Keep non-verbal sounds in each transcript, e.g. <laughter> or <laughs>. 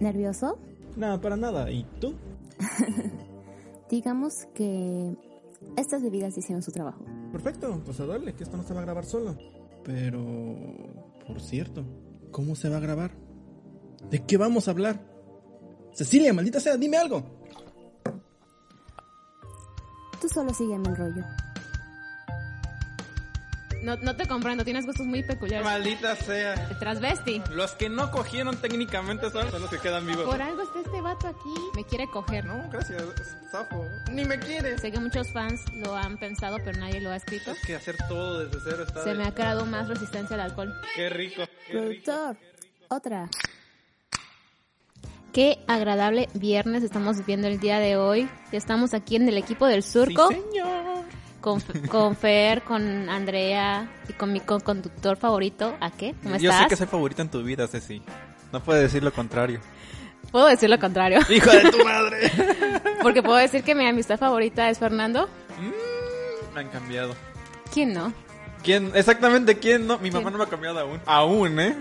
¿Nervioso? No, para nada. ¿Y tú? <laughs> Digamos que estas bebidas hicieron su trabajo. Perfecto, pues a darle, que esto no se va a grabar solo. Pero, por cierto, ¿cómo se va a grabar? ¿De qué vamos a hablar? Cecilia, maldita sea, dime algo. Tú solo sígueme el rollo. No, no te comprendo, tienes gustos muy peculiares. Maldita sea. Transvesti. Los que no cogieron técnicamente son, son los que quedan vivos. Por algo está este vato aquí. Me quiere coger, ¿no? Gracias, Zafo. Ni me quieres. Sé que muchos fans lo han pensado, pero nadie lo ha escrito. Es que hacer todo desde cero está... Se me ha creado más resistencia al alcohol. Qué rico. Qué rico. Productor, otra. Qué agradable viernes estamos viviendo el día de hoy. Ya estamos aquí en el equipo del surco. Sí, señor. Con, con Fer, con Andrea y con mi conductor favorito. ¿A qué? ¿Cómo Yo estás? sé que soy favorita en tu vida, Ceci. No puedes decir lo contrario. Puedo decir lo contrario. <laughs> ¡Hijo de tu madre! <laughs> Porque puedo decir que mi amistad favorita es Fernando. Mm, me han cambiado. ¿Quién no? ¿Quién? Exactamente, ¿quién no? Mi mamá no me ha cambiado aún. Aún, ¿eh?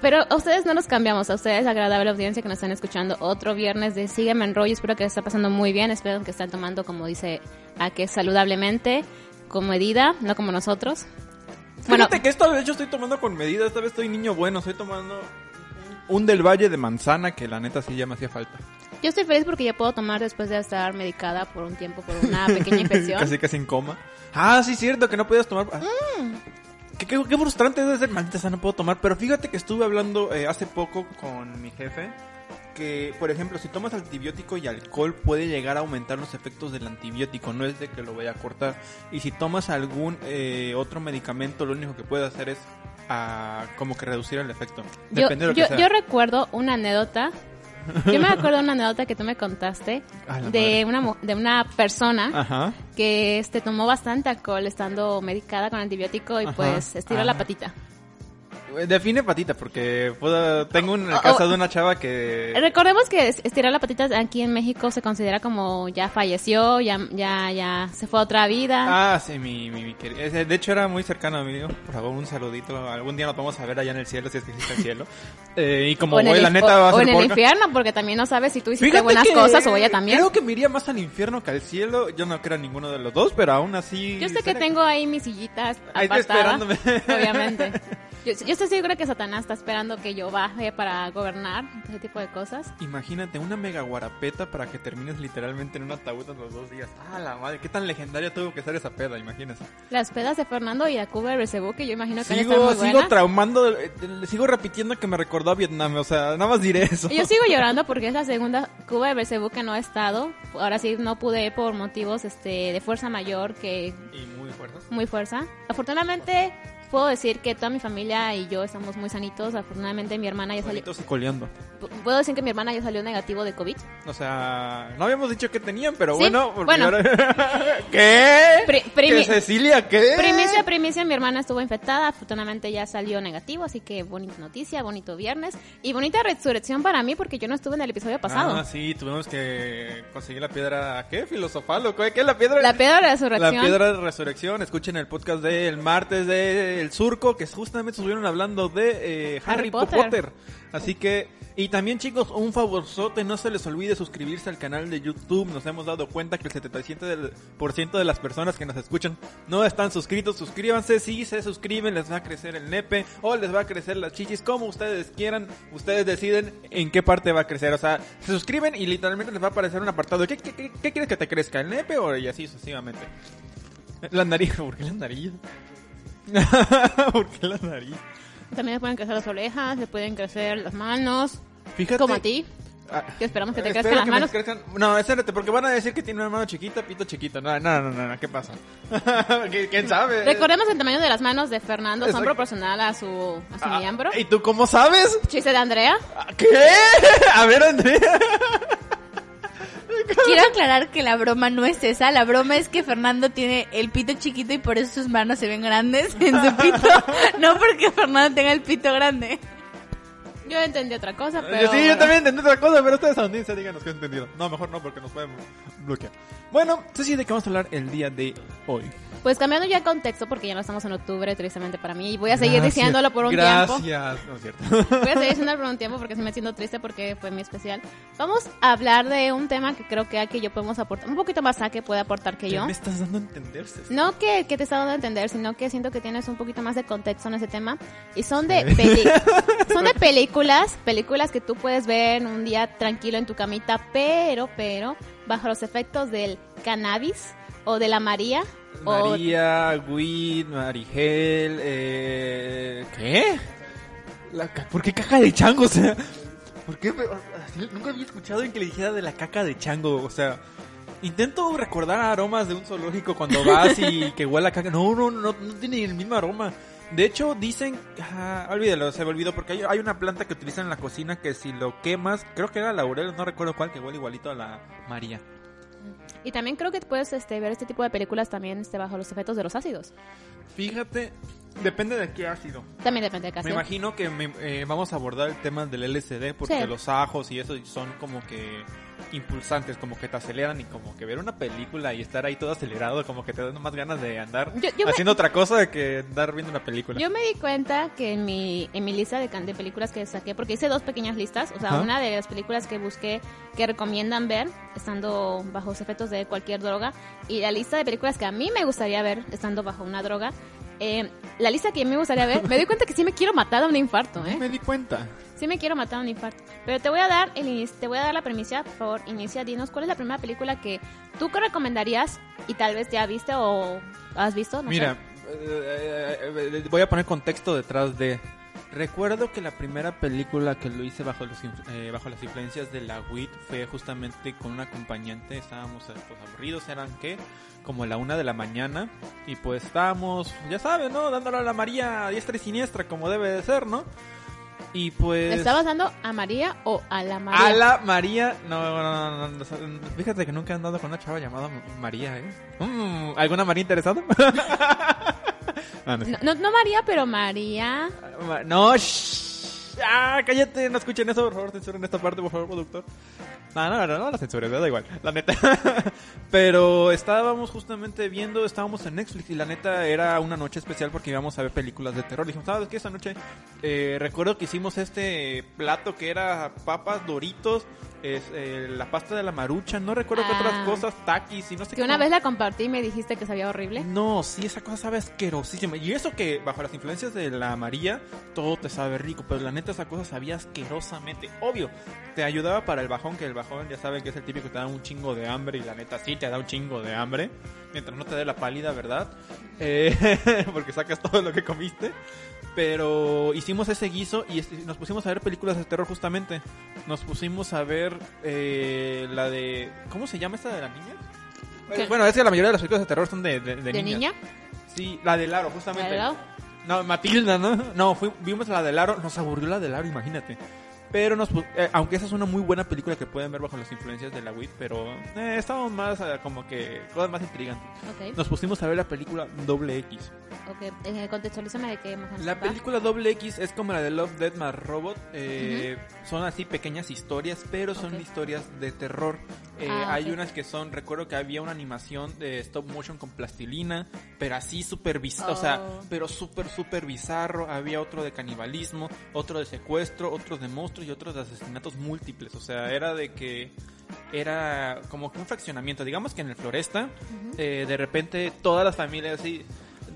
Pero a ustedes no nos cambiamos, a ustedes agradable audiencia que nos están escuchando otro viernes de Sígueme en rollo, espero que está pasando muy bien, espero que estén tomando como dice a que saludablemente, con medida, no como nosotros. Bueno, Fíjate que esta vez yo estoy tomando con medida, esta vez estoy niño bueno, estoy tomando un del Valle de Manzana que la neta sí ya me hacía falta. yo estoy feliz porque ya puedo tomar después de estar medicada por un tiempo por una pequeña <laughs> infección. casi casi en coma. Ah, sí, cierto, que no podías tomar. Ah. Mm. Qué, qué- qué frustrante debe ser, maldita sea, no puedo tomar. Pero fíjate que estuve hablando eh, hace poco con mi jefe. Que, por ejemplo, si tomas antibiótico y alcohol puede llegar a aumentar los efectos del antibiótico. No es de que lo vaya a cortar. Y si tomas algún eh, otro medicamento, lo único que puede hacer es ah, como que reducir el efecto. Yo, de lo que yo, sea. yo recuerdo una anécdota. <laughs> Yo me acuerdo de una anécdota que tú me contaste de una, de una persona Ajá. que este, tomó bastante alcohol estando medicada con antibiótico y Ajá. pues estiró Ah. la patita. Define patita, porque puedo- tengo un Oh, caso oh. de una chava que... Recordemos que es- estirar la patita aquí en México se considera como ya falleció, ya, ya, ya se fue a otra vida. Ah, sí, mi, mi, mi querido. ese, De hecho, era muy cercano a mí. Por favor, un saludito. Algún día nos vamos a ver allá en el cielo, si es que existe el cielo. <laughs> Eh, y como o voy, el, la neta, o- va a o ser en el porca. infierno, porque también no sabes si tú hiciste Fíjate buenas que cosas o ella también. Creo que me iría más al infierno que al cielo. Yo no creo en ninguno de los dos, pero aún así. Yo sé que tengo ahí mis sillitas Ahí está esperándome. obviamente. <laughs> Yo, yo estoy segura que Satanás está esperando que yo baje para gobernar, ese tipo de cosas. Imagínate una mega guarapeta para que termines literalmente en un ataúd en los dos días. Ah, la madre, qué tan legendaria tuvo que ser esa peda, imagínense. Las pedas de Fernando y Cuba de Recebú, que yo imagino que Sigo, muy sigo buenas. traumando, eh, le sigo repitiendo que me recordó a Vietnam, o sea, nada más diré eso. Yo sigo <laughs> llorando porque es la segunda Cuba de Bercebú que no he estado. Ahora sí no pude por motivos este de fuerza mayor que Y muy fuertes. muy fuerza. Afortunadamente puedo decir que toda mi familia y yo estamos muy sanitos. Afortunadamente mi hermana ya salió Solitos y coleando. puedo decir que mi hermana ya salió negativo de COVID. O sea, no habíamos dicho que tenían, pero Sí, bueno. porque bueno. ahora- <laughs> ¿Qué? Pri- ¿Que primi- Cecilia qué? Primicia, primicia, mi hermana estuvo infectada, afortunadamente ya salió negativo, así que bonita noticia, bonito viernes y bonita resurrección para mí porque yo no estuve en el episodio pasado. Ah, sí, tuvimos que conseguir la piedra, ¿qué? Filosofal, ¿o qué? ¿Qué es la piedra? La piedra de La resurrección. piedra de resurrección. Escuchen el podcast del martes de El Surco, que justamente estuvieron hablando de eh, Harry, Harry Potter. Potter. Así que, y también chicos, un favorzote, no se les olvide suscribirse al canal de YouTube. Nos hemos dado cuenta que el 77% de las personas que nos escuchan no están suscritos. Suscríbanse, si se suscriben les va a crecer el nepe o les va a crecer las chichis, como ustedes quieran. Ustedes deciden en qué parte va a crecer. O sea, se suscriben y literalmente les va a aparecer un apartado. ¿Qué, qué, qué- qué quieres que te crezca? ¿El nepe o y así sucesivamente? La nariz, <laughs> ¿por qué la nariz? <laughs> ¿Por qué la nariz? También le pueden crecer las orejas, le pueden crecer las manos, Fíjate. como a ti. Ah, Que esperamos que te crezcan las que manos. crezcan- No, espérate, porque van a decir que tiene una mano chiquita, pito chiquito. No, no, no, no, no, ¿qué pasa? <laughs> ¿Qui- ¿Quién sabe? Recordemos el tamaño de las manos de Fernando, son proporcional a su, a su Ah, miembro. ¿Y tú cómo sabes? Chiste de Andrea. ¿Qué? <laughs> A ver, Andrea. Quiero <laughs> aclarar que la broma no es esa. La broma es que Fernando tiene el pito chiquito y por eso sus manos se ven grandes en su pito. <laughs> No porque Fernando tenga el pito grande. Yo entendí otra cosa, pero... Sí, yo también entendí otra cosa, pero ustedes audiencia díganos qué han entendido. No, mejor no, porque nos pueden bloquear. Bueno, Ceci, ¿de qué vamos a hablar el día de hoy? Pues cambiando ya el contexto, porque ya no estamos en octubre, tristemente para mí, y voy a seguir Gracias, diciéndolo por un gracias. tiempo. Gracias, no es cierto. <laughs> Voy a seguir diciéndolo por un tiempo porque se me siento triste porque fue mi especial. Vamos a hablar de un tema que creo que aquí yo podemos aportar, un poquito más a que puede aportar que ¿Qué yo. me estás dando a entender, Ceci? No que, que te está dando a entender, sino que siento que tienes un poquito más de contexto en ese tema. Y son de, peli- <laughs> son de películas, películas que tú puedes ver un día tranquilo en tu camita, pero, pero, bajo los efectos del cannabis o de la María. O, María, Wit, Marigel, eh... ¿Qué? La ca- ¿Por qué caca de chango? O sea, ¿por qué? Nunca había escuchado en que le dijera de la caca de chango, o sea... Intento recordar aromas de un zoológico cuando vas y que huele a caca. No, no, no, no tiene el mismo aroma. De hecho, dicen... Ah, olvídalo, se me olvidó porque hay, hay una planta que utilizan en la cocina que si lo quemas, creo que era laurel, no recuerdo cuál, que huele igualito a la María. y también creo que puedes este, ver este tipo de películas también este, bajo los efectos de los ácidos. Fíjate, depende de qué ácido. También depende de Me ocasión. imagino que me- eh, vamos a abordar el tema del LSD porque Sí. los ajos y eso son como que impulsantes, como que te aceleran y como que ver una película y estar ahí todo acelerado, como que te dan más ganas de andar Yo- yo me- haciendo otra cosa que andar viendo una película. Yo me di cuenta que en mi, en mi lista de, de películas que saqué, porque hice dos pequeñas listas, o sea, Ajá. una de las películas que busqué que recomiendan ver estando bajo los efectos de cualquier droga y la lista de películas que a mí me gustaría ver estando bajo una droga. eh, la lista que a mí me gustaría ver, me di cuenta que sí me quiero matar a un infarto, ¿eh? Me di cuenta. Sí me quiero matar un infarto. Pero te voy a dar el te voy a dar la premisa, por favor, inicia, dinos cuál es la primera película que tú que recomendarías y tal vez ya viste o has visto, no Mira, eh, eh, eh, voy a poner contexto detrás de... Recuerdo que la primera película que lo hice bajo, los, eh, bajo las influencias de la WIT fue justamente con un acompañante. Estábamos pues, aburridos, eran que como la una de la mañana. Y pues estábamos, ya sabes, ¿no? Dándole a la María a diestra y siniestra como debe de ser, ¿no? Y pues... ¿Le estabas dando a María o a la María? A la María, no, no, no, no, no, fíjate que nunca he andado con una chava llamada María, ¿eh? Mm, ¿Alguna María interesada? Ah, <laughs> no, No, no, María, pero María. Ma- No, shh. Ah, cállate, no escuchen eso, por favor, censuren esta parte, por favor, productor. No, no, no, no la censures, me da igual, la neta. <laughs> Pero estábamos justamente viendo, estábamos en Netflix y la neta era una noche especial porque íbamos a ver películas de terror. Dijimos, ¿sabes qué? Esa noche eh, recuerdo que hicimos este plato que era papas, doritos, es, eh, la pasta de la marucha, no recuerdo qué Ah. otras cosas, taquis y no sé Que qué. una más. vez la compartí y me dijiste que sabía horrible. No, sí, esa cosa sabe asquerosísima. Y eso que bajo las influencias de la María, todo te sabe rico. Pero la neta, esa cosa sabía asquerosamente. Obvio, te ayudaba para el bajón, que el bajón ya saben que es el típico que te da un chingo de hambre. Y la neta, sí, te da un chingo de hambre. Mientras no te dé la pálida, ¿verdad? Eh, <laughs> porque sacas todo lo que comiste. Pero hicimos ese guiso y nos pusimos a ver películas de terror justamente. Nos pusimos a ver eh, la de... ¿Cómo se llama esta de la niña? ¿Qué? Bueno, es que la mayoría de las películas de terror son de, de, de ¿De niñas. niña? Sí, la de Laro, justamente. ¿La de Laro? No, Matilda, ¿no? No, fui- vimos la de Laro, nos aburrió la de Laro, imagínate. Pero nos, eh, aunque esa es una muy buena película que pueden ver bajo las influencias de la WIT, pero eh, estábamos más eh, como que cosas más intrigantes. Ok, Nos pusimos a ver la película Doble X. ok. Eh, contextualízame de qué más La película Doble X es como la de Love, Death, My Robot. eh, Son así pequeñas historias, pero son Ok. historias de terror. Eh, Ah, hay ok. unas que son, recuerdo que había una animación de stop motion con plastilina, pero así súper bizarro, o sea, Oh. pero súper, súper bizarro. Había otro de canibalismo, otro de secuestro, otros de monstruos y otros de asesinatos múltiples. O sea, era de que era como que un fraccionamiento. Digamos que en el Floresta, eh, de repente todas las familias así,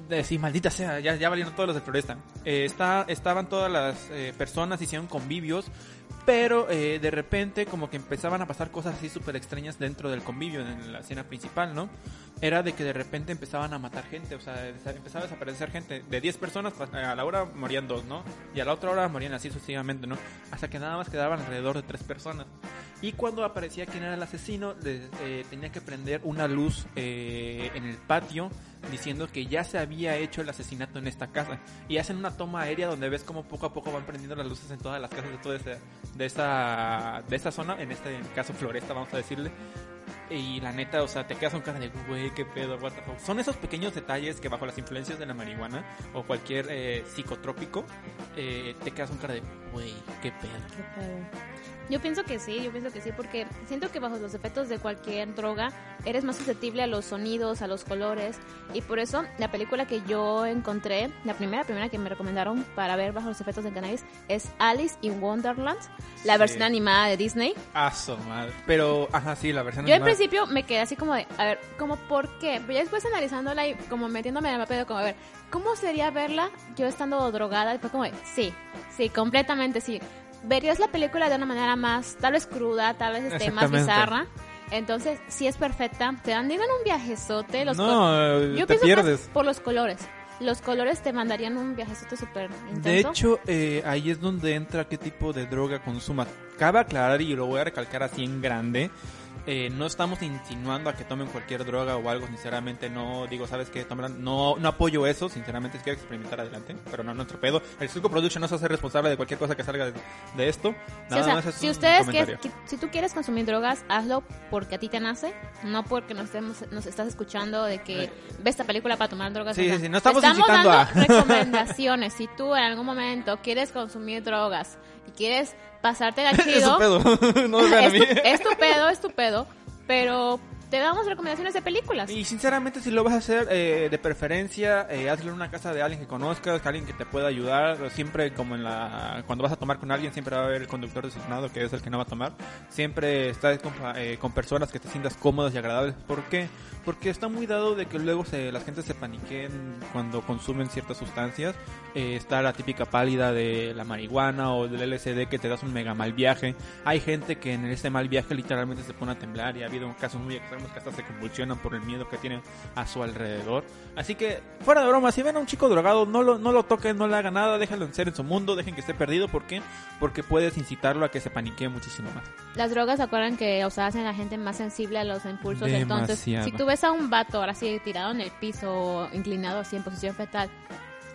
de, sí, maldita sea, ya, ya valieron todos los del Floresta. Eh, está, estaban todas las eh, personas, hicieron convivios, pero eh, de repente como que empezaban a pasar cosas así súper extrañas dentro del convivio, en la escena principal, ¿no? Era de que de repente empezaban a matar gente, o sea, empezaba a desaparecer gente. De 10 personas, pues, a la hora morían dos, ¿no? Y a la otra hora morían así sucesivamente, ¿no? Hasta que nada más quedaban alrededor de tres personas. Y cuando aparecía quién era el asesino, le- eh, tenía que prender una luz eh, en el patio diciendo que ya se había hecho el asesinato en esta casa. Y hacen una toma aérea donde ves cómo poco a poco van prendiendo las luces en todas las casas de toda esa, de esa, de esta zona, en este caso Floresta, vamos a decirle. Y la neta, o sea, te quedas con cara de, güey, qué pedo, what the fuck. Son esos pequeños detalles que bajo las influencias de la marihuana o cualquier eh, psicotrópico, eh, te quedas con cara de, güey, qué pedo. Yo pienso que sí, yo pienso que sí, porque siento que bajo los efectos de cualquier droga eres más susceptible a los sonidos, a los colores, y por eso la película que yo encontré, la primera, primera que me recomendaron para ver bajo los efectos del cannabis es Alice in Wonderland, la Sí. versión animada de Disney. Ah, madre. Pero, ajá, sí, la versión Yo en animada. principio me quedé así como de, a ver, como por qué, pero ya después analizándola y como metiéndome en el papel, como a ver, ¿cómo sería verla yo estando drogada? Fue como de, sí, sí, completamente sí. Verías la película de una manera más, tal vez cruda, tal vez este, más bizarra. Entonces, sí es perfecta. Te dan digan un viajezote. Los No, eh, yo te pierdes. por los colores. Los colores te mandarían un viajezote súper intenso. De hecho, eh, ahí es donde entra qué tipo de droga consumas. Cabe aclarar y lo voy a recalcar así en grande. Eh, no estamos insinuando a que tomen cualquier droga o algo, sinceramente no digo, ¿sabes qué? Tomarán- no, no apoyo eso, sinceramente si quieres experimentar adelante, pero no nuestro pedo. El Circo Production no se hace responsable de cualquier cosa que salga de, de esto. Sí, Nada o sea, si ustedes que- si tú quieres consumir drogas, hazlo porque a ti te nace, no porque nos, estemos, nos estás escuchando de que ve esta película para tomar drogas. Sí, sí, sí, no estamos dando a- <laughs> recomendaciones. Si tú en algún momento quieres consumir drogas y quieres pasártela <laughs> Es chido, su pedo, <laughs> no me <laughs> a es, mí. tu, es tu pedo, es tu pedo, pero te damos recomendaciones de películas. Y sinceramente, si lo vas a hacer eh, de preferencia, eh, hazlo en una casa de alguien que conozcas, alguien que te pueda ayudar. Siempre, como en la. Cuando vas a tomar con alguien, siempre va a haber el conductor designado, que es el que no va a tomar. Siempre estás con, eh, con personas que te sientas cómodas y agradables. ¿Por qué? Porque está muy dado de que luego se, la gente se paniquen cuando consumen ciertas sustancias. Eh, está la típica pálida de la marihuana o del LSD que te das un mega mal viaje. Hay gente que en ese mal viaje literalmente se pone a temblar y ha habido casos muy extremos que hasta se convulsionan por el miedo que tienen a su alrededor. Así que, fuera de broma, si ven a un chico drogado, no lo, no lo toquen, no le hagan nada, déjenlo ser en su mundo, dejen que esté perdido. ¿Por qué? Porque puedes incitarlo a que se paniquee muchísimo más. Las drogas, ¿se acuerdan que o sea, hacen a la gente más sensible a los impulsos? Entonces, Demasiado. si tú ves a un vato ahora sí tirado en el piso, inclinado así en posición fetal,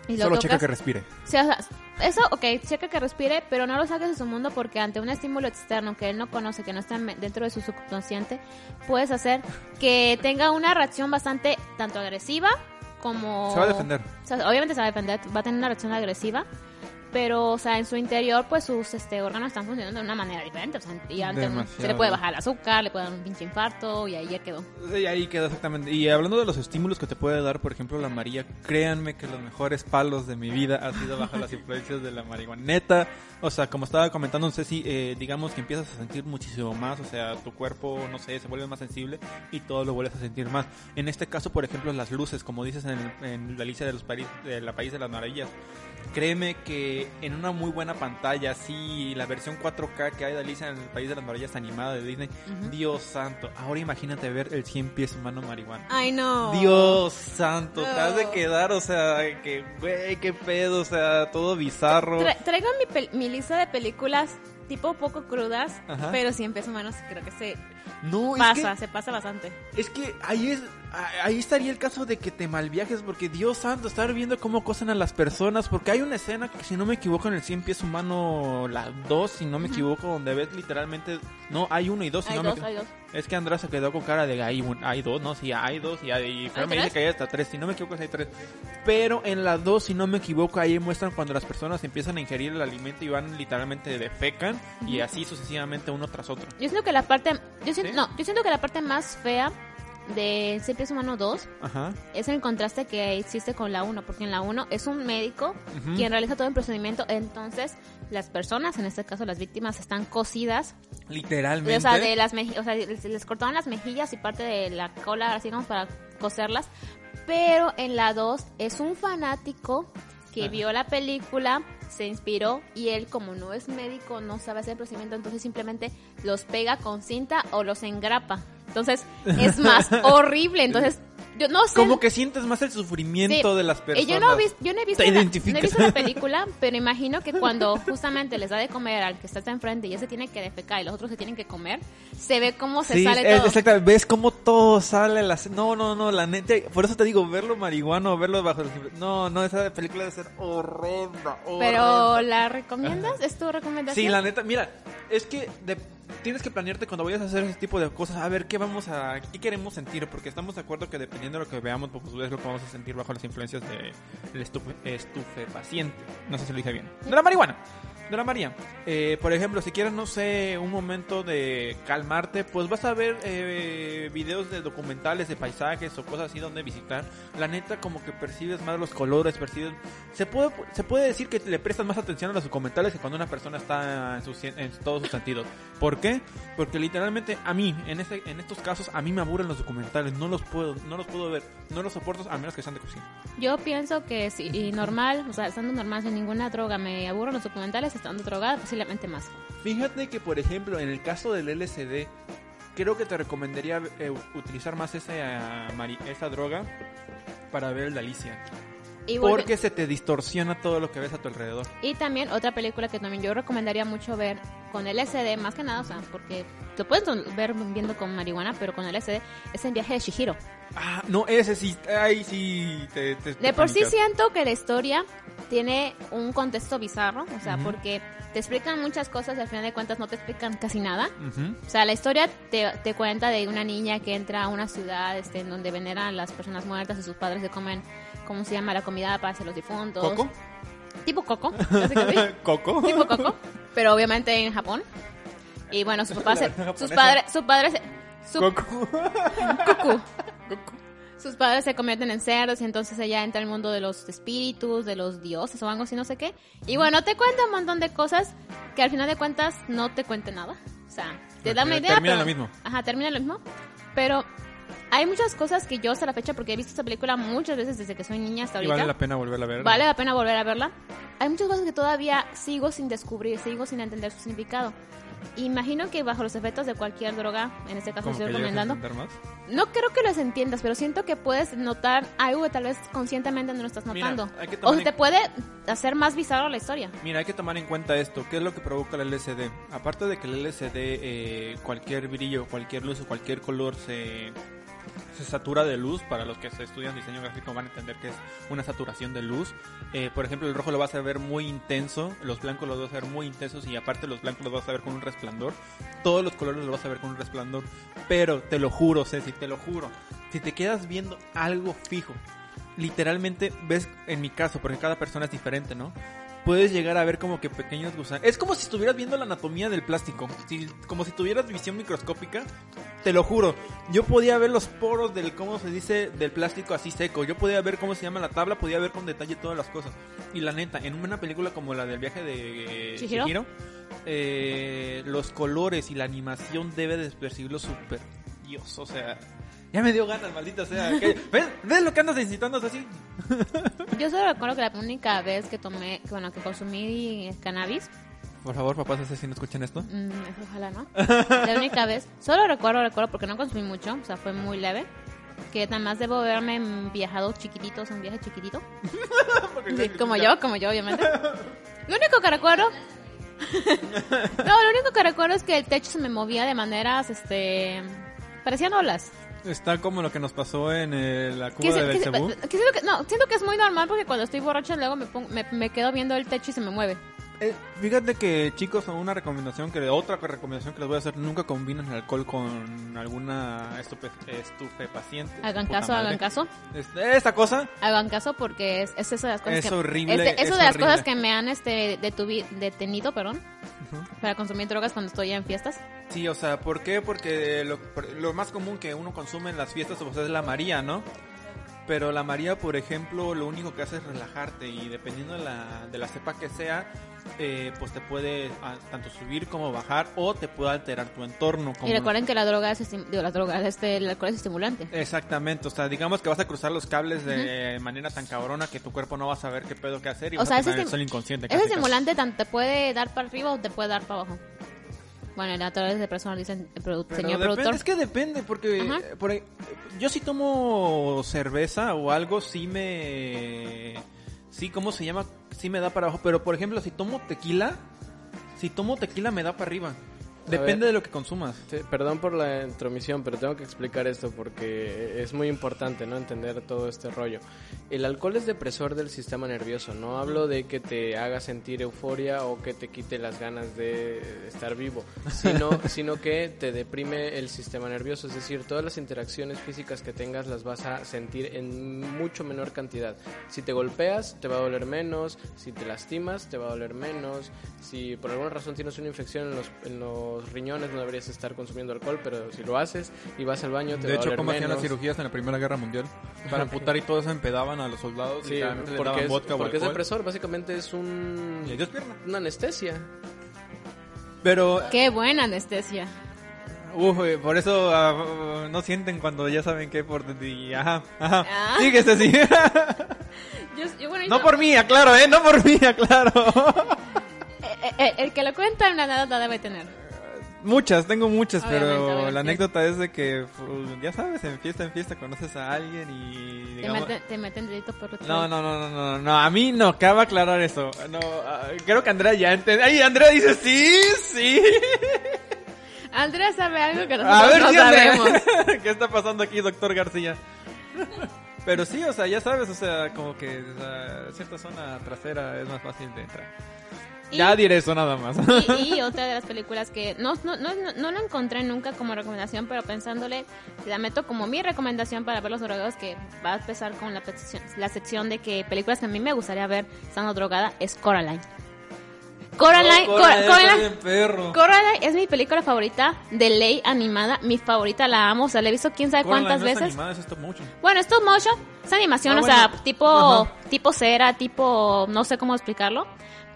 y lo Solo tocas, checa que respire. o sea, eso, ok, checa que respire, pero no lo saques de su mundo porque ante un estímulo externo que él no conoce, que no está en- dentro de su subconsciente, puedes hacer que tenga una reacción bastante tanto agresiva como... Se va a defender. O sea, obviamente se va a defender, va a tener una reacción agresiva, pero, o sea, en su interior, pues sus este, órganos están funcionando de una manera diferente. O sea, y ante un- se le puede bajar el azúcar, le puede dar un pinche infarto y ahí ya quedó. Y ahí queda exactamente. Y hablando de los estímulos que te puede dar, por ejemplo, la María, créanme que los mejores palos de mi vida ha sido bajo las influencias de la marihuana. Neta, o sea, como estaba comentando, no sé si, eh, digamos que empiezas a sentir muchísimo más, o sea, tu cuerpo, no sé, se vuelve más sensible y todo lo vuelves a sentir más. En este caso, por ejemplo, las luces, como dices en, el- en la Alicia de los Paris, de la País de las Maravillas. Créeme que en una muy buena pantalla, así la versión 4K que hay de Alicia en el País de las Maravillas animada de Disney, Dios santo, ahora imagínate ver el 100 pies humano marihuana. Ay, no. Dios santo, te has de No. quedar, o sea, que, güey, qué pedo, o sea, todo bizarro. Tra- traigo mi, pel- mi lista de películas tipo poco crudas, Ajá. pero 100 pesos menos creo que se No, es pasa, que, se pasa bastante. es que ahí es, ahí estaría el caso de que te malviajes, porque Dios santo, estar viendo cómo cosen a las personas, porque hay una escena que si no me equivoco en el 100 pies humano, la 2, si no me equivoco, donde ves literalmente, no, hay uno y dos, si Hay no dos, me hay dos. Es que András se quedó con cara de hay, un- hay dos, ¿no? Sí, hay dos y, hay, y Fran me dice que hay hasta tres. Si no me equivoco, hay tres. Pero en la dos, si no me equivoco, ahí muestran cuando las personas empiezan a ingerir el alimento y van literalmente defecan y así sucesivamente uno tras otro. Yo siento que la parte, yo siento, ¿Sí? no, yo siento que la parte más fea de 100 pies humano 2 Ajá. es el contraste que existe con la 1, porque en la 1 es un médico quien realiza todo el procedimiento, entonces las personas, en este caso las víctimas, están cosidas, Literalmente. o sea, de las o sea, les, les cortaban las mejillas y parte de la cola, así como para coserlas, pero en la 2 es un fanático que Ajá. vio la película, se inspiró y él como no es médico, no sabe hacer el procedimiento, entonces simplemente los pega con cinta o los engrapa. Entonces es más <laughs> horrible, entonces yo no sé. Como que sientes más el sufrimiento Sí. de las Eh, personas. yo, no yo no he visto la, no he visto la película, <laughs> pero imagino que cuando justamente les da de comer al que está enfrente y ya se tiene que defecar y los otros se tienen que comer, se ve cómo se Sí, sale es- todo. exacto, ves cómo todo sale, las... no, no, no, la neta, por eso te digo, verlo marihuano, verlo bajo los... No, no, esa película debe ser horrenda, Pero horrenda. ¿la recomiendas? ¿Es tu recomendación? Sí, la neta, mira, es que de- tienes que planearte cuando vayas a hacer ese tipo de cosas, a ver qué vamos a, qué queremos sentir, porque estamos de acuerdo que dependiendo de lo que veamos, pues es lo que vamos a sentir bajo las influencias del estufe, estupefaciente. No sé si lo dije bien. De la marihuana. De la María. Eh, por ejemplo, si quieres, no sé, un momento de calmarte, pues vas a ver eh, videos de documentales de paisajes o cosas así donde visitar. La neta, como que percibes más los colores, percibes... Se puede, se puede decir que le prestas más atención a los documentales que cuando una persona está en, sus en todos sus sentidos. ¿Por qué? Porque literalmente a mí, en, este, en estos casos, a mí me aburren los documentales. No los puedo, no los puedo ver. No los soporto a menos que sean de cocina. Yo pienso que si normal, o sea, estando normal sin ninguna droga, me aburro los documentales, estando drogada, posiblemente más. Fíjate que, por ejemplo, en el caso del LSD, creo que te recomendaría eh, utilizar más esa, mari- esa droga para ver la Alicia. Y, volve- Porque se te distorsiona todo lo que ves a tu alrededor. y también otra película que también yo recomendaría mucho ver con LSD, más que nada, o sea, porque te puedes ver viendo con marihuana, pero con LSD es el viaje de Shihiro. Ah, no, ese sí, ahí sí te, te- De por sí siento que la historia tiene un contexto bizarro, o sea, porque te explican muchas cosas y al final de cuentas no te explican casi nada. O sea, la historia te, te cuenta de una niña que entra a una ciudad este, en donde veneran las personas muertas y sus padres se comen, ¿cómo se llama? La comida para hacer los difuntos. ¿Coco? Tipo Coco. <laughs> ¿Coco? tipo Coco, pero obviamente en Japón. Y bueno, sus <laughs> papás, sus padres, sus padres, su, Coco. <laughs> Sus padres se convierten en cerdos y entonces ella entra al mundo de los espíritus, de los dioses o algo así, no sé qué. Y bueno, te cuenta un montón de cosas que al final de cuentas no te cuente nada. O sea, te da una idea. termina pero- lo mismo. Ajá, termina lo mismo. Pero hay muchas cosas que yo hasta la fecha, porque he visto esta película muchas veces desde que soy niña hasta Y ahorita. vale la pena volverla a ver. Vale la pena volver a verla. Hay muchas cosas que todavía sigo sin descubrir, sigo sin entender su significado. Imagino que bajo los efectos de cualquier droga, en este caso estoy recomendando, no creo que los entiendas, pero siento que puedes notar algo que tal vez conscientemente no lo estás notando. o se te puede hacer más bizarro la historia. Mira, hay que tomar en cuenta esto. ¿Qué es lo que provoca el LSD? Aparte de que el LSD, eh, cualquier brillo, cualquier luz o cualquier color se, se satura de luz. Para los que estudian diseño gráfico van a entender que es una saturación de luz. Eh, por ejemplo, el rojo lo vas a ver muy intenso, los blancos los vas a ver muy intensos y aparte los blancos los vas a ver con un resplandor. Todos los colores los vas a ver con un resplandor. Pero te lo juro, Ceci, te lo juro. Si te quedas viendo algo fijo, literalmente ves, en mi caso, porque cada persona es diferente, ¿no? Puedes llegar a ver como que pequeños gusanos. Es como si estuvieras viendo la anatomía del plástico. Si- como si tuvieras visión microscópica. Te lo juro. Yo podía ver los poros del, ¿cómo se dice? Del plástico así seco. Yo podía ver cómo se llama la tabla. Podía ver con detalle todas las cosas. Y la neta, en una película como la del viaje de eh, ¿Chihiro? Chihiro, eh, los colores y la animación debe de percibirlo súper Dios. O sea, ya me dio ganas, maldita sea. ¿Ves? ¿Ves lo que andas incitando así? <laughs> Yo solo recuerdo que la única vez que tomé, bueno, que consumí cannabis, Por favor, papás, si no escuchan esto. mm, ojalá no, la única vez, solo recuerdo, recuerdo porque no consumí mucho, o sea, fue muy leve, que nada más debo haberme viajado chiquititos, un viaje chiquitito, <laughs> Sí, como yo, como yo, obviamente. Lo único que recuerdo. <laughs> no, lo único que recuerdo es que el techo se me movía de maneras, este. parecían olas. Está como lo que nos pasó en eh, la cuba de Belcebú. no, siento que es muy normal porque cuando estoy borracha luego me, pongo- me, me quedo viendo el techo y se me mueve. Eh, fíjate que, chicos, una recomendación que otra recomendación que les voy a hacer, nunca combinen el alcohol con alguna estupe, estupefaciente. Hagan caso, madre. hagan caso. Este, Esta cosa Hagan caso porque es, es eso de las cosas Es que. horrible, es de, eso es de las cosas que me han este, detuvi- detenido, perdón, Para consumir drogas cuando estoy en fiestas. Sí, o sea, ¿por qué? Porque lo, lo más común que uno consume en las fiestas pues, es la María, ¿no? Pero la María, por ejemplo, lo único que hace es relajarte y dependiendo de la, de la cepa que sea, eh, pues te puede ah, tanto subir como bajar o te puede alterar tu entorno. Como Y recuerden que la droga es, digo, la droga, este, el alcohol es estimulante. Exactamente, o sea, digamos que vas a cruzar los cables de manera tan cabrona que tu cuerpo no va a saber qué pedo que hacer y O vas sea, a tener el inconsciente. Casi. estimulante tanto te puede dar para arriba o te puede dar para abajo. Bueno, en la través de personas dicen el produ- Pero señor depende, productor. es que depende, porque eh, por ahí- yo si tomo cerveza o algo, sí me... Sí, ¿cómo se llama? Sí me da para abajo, pero por ejemplo, si tomo tequila, si tomo tequila me da para arriba. Depende de lo que consumas. Sí, perdón por la intromisión, pero tengo que explicar esto porque es muy importante, ¿no? Entender todo este rollo. El alcohol es depresor del sistema nervioso. No hablo de que te haga sentir euforia o que te quite las ganas de estar vivo, sino, <laughs> sino que te deprime el sistema nervioso. Es decir, todas las interacciones físicas que tengas las vas a sentir en mucho menor cantidad. Si te golpeas, te va a doler menos. Si te lastimas, te va a doler menos. Si por alguna razón tienes una infección en los, en los riñones, no deberías estar consumiendo alcohol, pero si lo haces y vas al baño, te De va a hecho, doler como hacían las cirugías en la Primera Guerra Mundial. Para <laughs> amputar y todo eso empedaban a los soldados. Sí, les porque, daban es, vodka o porque es alcohol. depresor, básicamente es un, Y una anestesia. Pero, Qué buena anestesia. uf, eh, por eso ah, no sienten cuando ya saben que por... Y, ajá, ajá. Ah. Síguese <laughs> así. <laughs> Yo, yo, bueno, no por mí, aclaro, ¿eh? No por mí, aclaro. eh, eh, el que lo cuenta una anécdota debe tener. Muchas, tengo muchas, Obviamente, pero obviamente. la anécdota es de que, pues, ya sabes, en fiesta en fiesta conoces a alguien y... Te digamos- te meten dedito por otro No, no, no, no, no, no, a mí no, cabe aclarar eso. No, ah, creo que Andrea ya entiende. ¡Ay, Andrea dice sí, sí! <laughs> Andrea sabe algo que nosotros A ver no si Andrea. sabemos. <laughs> ¿Qué está pasando aquí, doctor García? <laughs> Pero sí, o sea, ya sabes, o sea, como que o sea, cierta zona trasera es más fácil de entrar. Y- Ya diré eso nada más. Y, <laughs> y otra de las películas que no, no, no, no, la encontré nunca como recomendación, pero pensándole, la meto como mi recomendación para ver los drogados, que va a empezar con la, sección- la sección de que películas que a mí me gustaría ver estando drogada, es Coraline. Coraline, No, Cora- Coraline, Coraline. Coraline es mi película favorita de ley animada, mi favorita, la amo, o sea, la he visto quién sabe cuántas no es veces. animada, es stop motion. Bueno, stop motion, es animación, Ah, o sea, bueno. tipo, Ajá. tipo cera, tipo, no sé cómo explicarlo.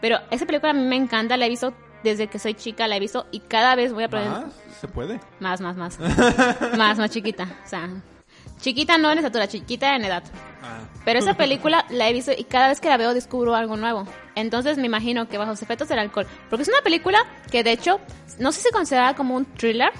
Pero esa película a mí me encanta, la he visto desde que soy chica, la he visto y cada vez voy a aprender ¿Más? ¿Se puede? más, más, más, <laughs> más, más chiquita, o sea, chiquita no en estatura, chiquita en edad. Ah. Pero esa película la he visto y cada vez que la veo descubro algo nuevo. Entonces me imagino que bajo los efectos del alcohol, porque es una película que de hecho no sé si se considera como un thriller.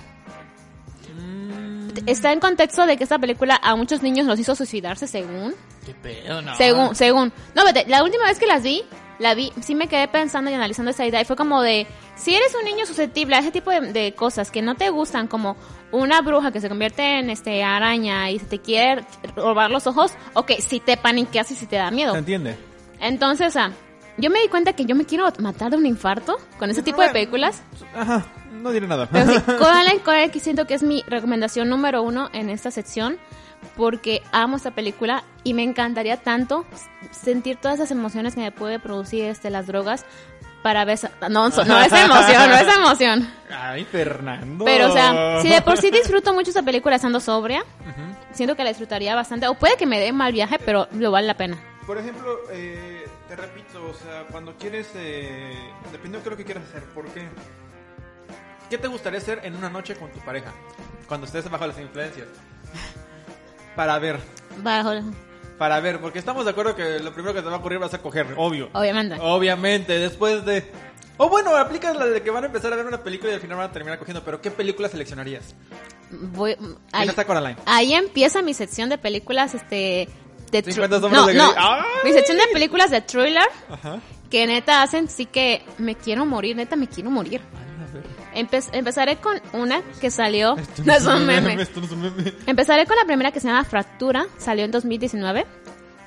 Está en contexto de que esta película a muchos niños los hizo suicidarse según ¿Qué pedo, no? según, según. No, vete, la última vez que las vi, la vi, sí me quedé pensando y analizando esa idea y fue como de, si eres un niño susceptible a ese tipo de, de cosas que no te gustan, como una bruja que se convierte en este araña y se te quiere robar los ojos, ok, si te paniqueas y si te da miedo. ¿Se entiende? Entonces, ah, yo me di cuenta que yo me quiero matar de un infarto con ese tipo de películas. Ajá, no diré nada. Pero sí, <laughs> Coraline, Coraline que siento que es mi recomendación número uno en esta sección porque amo esta película y me encantaría tanto sentir todas esas emociones que me puede producir este las drogas para ver esa- no, no, no es emoción, no es emoción. Ay, Fernando. Pero o sea, si de por sí disfruto mucho esta película estando sobria, siento que la disfrutaría bastante o puede que me dé mal viaje, pero lo vale la pena. Por ejemplo, eh, te repito, o sea, cuando quieres, eh, depende de qué es lo que quieras hacer, ¿por qué? ¿Qué te gustaría hacer en una noche con tu pareja? Cuando estés bajo las influencias. Para ver, Bajo, para ver, porque estamos de acuerdo que lo primero que te va a ocurrir vas a coger, obvio. obviamente. Obviamente, después de... O bueno, aplicas la de que van a empezar a ver una película y al final van a terminar cogiendo, pero ¿qué película seleccionarías? Voy, ¿Quién ahí, está Coraline? ahí empieza mi sección de películas este de 50 thr- sombras no, de no, Grey. ¡Ay! mi sección de películas de thriller Ajá. que neta hacen sí que me quiero morir, neta me quiero morir. Empe- empezaré con una que salió, Esto <laughs> no es un meme. Esto no es un meme. Empezaré con la primera que se llama Fractura, salió en 2019.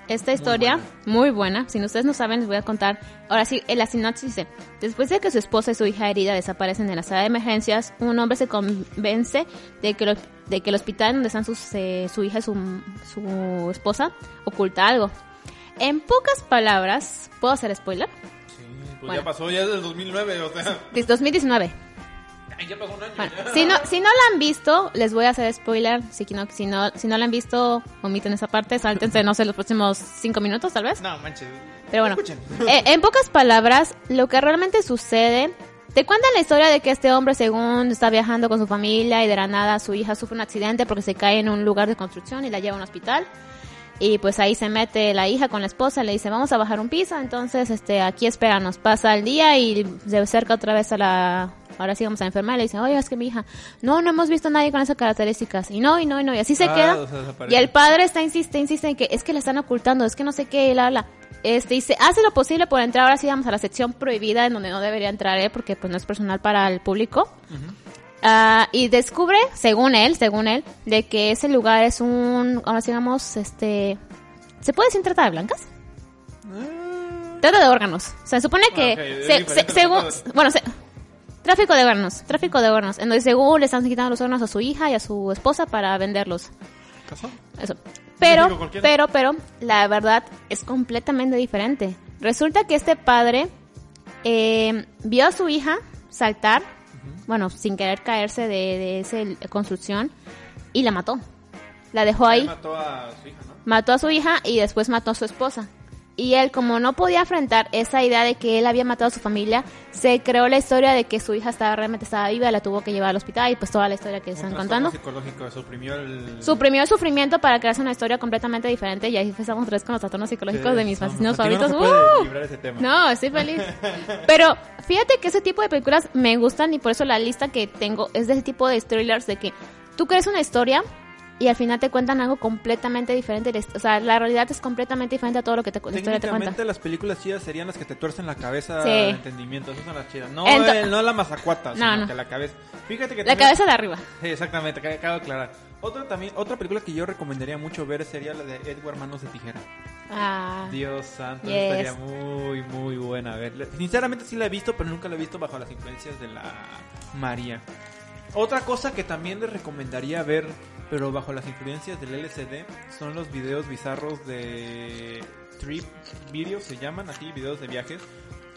Esta historia, muy buena. Si ustedes no saben, les voy a contar. Ahora sí, en la sinopsis dice: Después de que su esposa y su hija herida desaparecen en la sala de emergencias, un hombre se convence de que, lo- de que el hospital donde están sus, eh, su hija y su, su esposa oculta algo. En pocas palabras, ¿puedo hacer spoiler? Sí, pues Bueno. ya pasó, ya es del 2009, o sea... Desde 2019. Ay, ya pasó un año. Bueno, ya. si no, si no la han visto, les voy a hacer spoiler. Si no, si no, si no la han visto, omiten esa parte, sáltense, no sé, los próximos cinco minutos tal vez. No, manches. Pero bueno, eh, en pocas palabras, lo que realmente sucede, te cuentan la historia de que este hombre, según está viajando con su familia y de la nada su hija sufre un accidente porque se cae en un lugar de construcción y la lleva a un hospital. Y pues ahí se mete la hija con la esposa, le dice, vamos a bajar un piso, entonces este aquí espéranos, pasa el día y se acerca otra vez a la, ahora sí vamos a la enfermera y le dice, oye, es que mi hija, no, no hemos visto a nadie con esas características, y no, y no, y no, y así se Ah, queda. o sea, desaparece. y el padre está, insiste, insiste en que es que le están ocultando, es que no sé qué, y la, la. este dice, hace lo posible por entrar, ahora sí vamos a la sección prohibida en donde no debería entrar él porque pues no es personal para el público. Ah, y descubre, según él, según él, de que ese lugar es un, ahora digamos, este, ¿se puede decir trata de blancas? Trata de órganos. O sea, se supone que, Ah, se- se- según, de- bueno, se- tráfico de órganos, tráfico de órganos, en donde según le están quitando los órganos a su hija y a su esposa para venderlos. ¿Casó? Eso. Pero, pero, pero, la verdad es completamente diferente. Resulta que este padre eh, vio a su hija saltar, bueno, sin querer caerse de, de esa construcción, y la mató. La dejó ahí, Él mató a su hija, ¿no? mató a su hija y después mató a su esposa. Y él, como no podía afrontar esa idea de que él había matado a su familia, se creó la historia de que su hija estaba realmente estaba viva, la tuvo que llevar al hospital y pues toda la historia que Un están contando. psicológico, suprimió el... Suprimió el sufrimiento para crearse una historia completamente diferente y ahí empezamos vez con los trastornos psicológicos de mis contigo favoritos. No, ¡Uh! ese tema. No, estoy feliz. <laughs> Pero fíjate que ese tipo de películas me gustan y por eso la lista que tengo es de ese tipo de thrillers de que tú crees una historia y al final te cuentan algo completamente diferente. O sea, la realidad es completamente diferente a todo lo que te, la historia te cuenta. Las películas chidas serían las que te tuercen la cabeza Sí. de entendimiento, esas son las chidas. No, Ento- el- no la mazacuata, sino No, no. que la cabeza. Fíjate que La también- cabeza de arriba. Sí, exactamente, ca- acabo de aclarar. Otra también, otra película que yo recomendaría mucho ver sería la de Edward Manos de Tijera. Ah, Dios santo, Yes. estaría muy, muy buena verla. Sinceramente sí la he visto, pero nunca la he visto bajo las influencias de la María. Otra cosa que también les recomendaría ver, pero bajo las influencias del LCD, son los videos bizarros de Trip Videos, se llaman así, videos de viajes,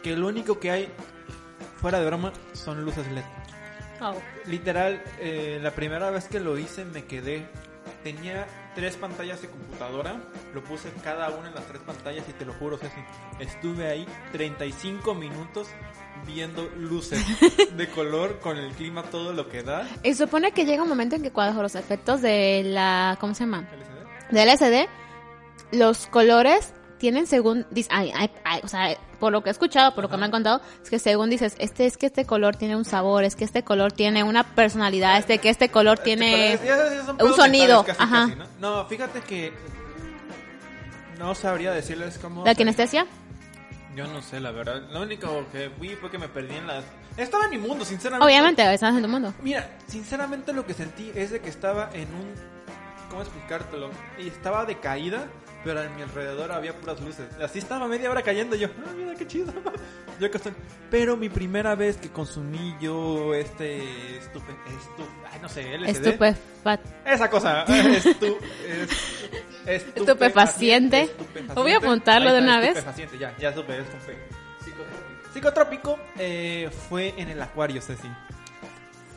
que lo único que hay, fuera de broma, son luces LED. oh. Literal, eh, la primera vez que lo hice me quedé. Tenía tres pantallas de computadora. Lo puse cada una en las tres pantallas y te lo juro, Ceci. Estuve ahí 35 minutos viendo luces <laughs> de color con el clima, todo lo que da. Y supone que llega un momento en que cuando los efectos de la, ¿cómo se llama? LCD. Del LCD, los colores tienen según, dis- ay, ay, ay, o sea, por lo que he escuchado, por lo que me han contado, es que según dices, este es que este color tiene un sabor, es que este color tiene una personalidad, este que este color tiene Este, un sonido, casi, ajá. casi, ¿no? No, fíjate que. No sabría decirles cómo. la kinestesia. Yo no sé, la verdad. Lo único que vi fue que me perdí en las. Estaba en mi mundo, sinceramente. Obviamente, estás en tu mundo. Mira, sinceramente lo que sentí es de que estaba en un... ¿Cómo explicártelo? Y estaba de caída, pero a mi alrededor había puras luces. Así estaba media hora cayendo yo, ah, mira qué chido. <laughs> yo que estoy- Pero mi primera vez que consumí yo este estupe... estu- ay, no sé, LSD. Estupefat. Esa cosa. <laughs> Estu, es- estupefaciente, Estupefaciente. Voy a apuntarlo de una vez. Estupefaciente, ya, ya supe, es con P. Psicotrópico eh, fue en el acuario, Ceci.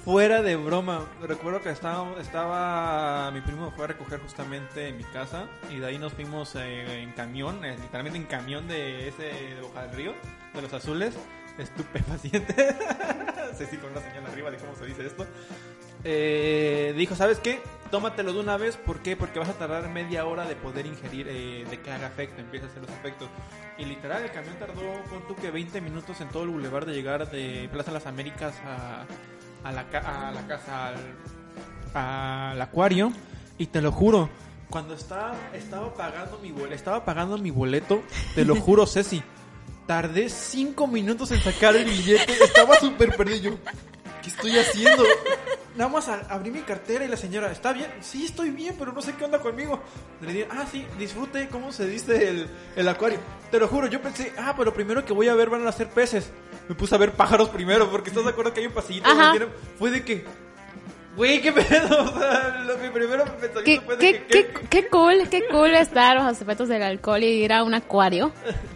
Fuera de broma, recuerdo que estaba, estaba mi primo fue a recoger justamente en mi casa y de ahí nos fuimos eh, en camión, eh, literalmente en camión de ese de Boca del Río, de los azules, estupefaciente. <laughs> Ceci con una señal arriba de cómo se dice esto. Eh, dijo, ¿sabes qué? Tómatelo de una vez, ¿por qué? Porque vas a tardar media hora de poder ingerir, eh, de que haga efecto, empieza a hacer los efectos. Y literal, el camión tardó, pon tú que 20 minutos en todo el bulevar de llegar de Plaza Las Américas a, a, la, a la casa, al, al acuario. Y te lo juro, cuando estaba, estaba pagando mi boleto, estaba pagando mi boleto, te lo juro, <laughs> Ceci, tardé 5 minutos en sacar el billete, estaba súper perdido. ¿Qué estoy haciendo? Nada más abrí mi cartera y la señora, ¿está bien? Sí, estoy bien, pero no sé qué onda conmigo. Le dije, ah, sí, disfrute, ¿cómo se dice el, el acuario? Te lo juro, yo pensé, ah, pero primero que voy a ver van a ser peces. Me puse a ver pájaros primero, porque estás de acuerdo que hay un pasillito. Donde Fue de que, güey, qué pedo. <laughs> O sea, lo, mi primero ¿Qué, pensamiento fue de qué, que, qué, ¿qué? qué cool, qué cool estar los efectos del alcohol y ir a un acuario.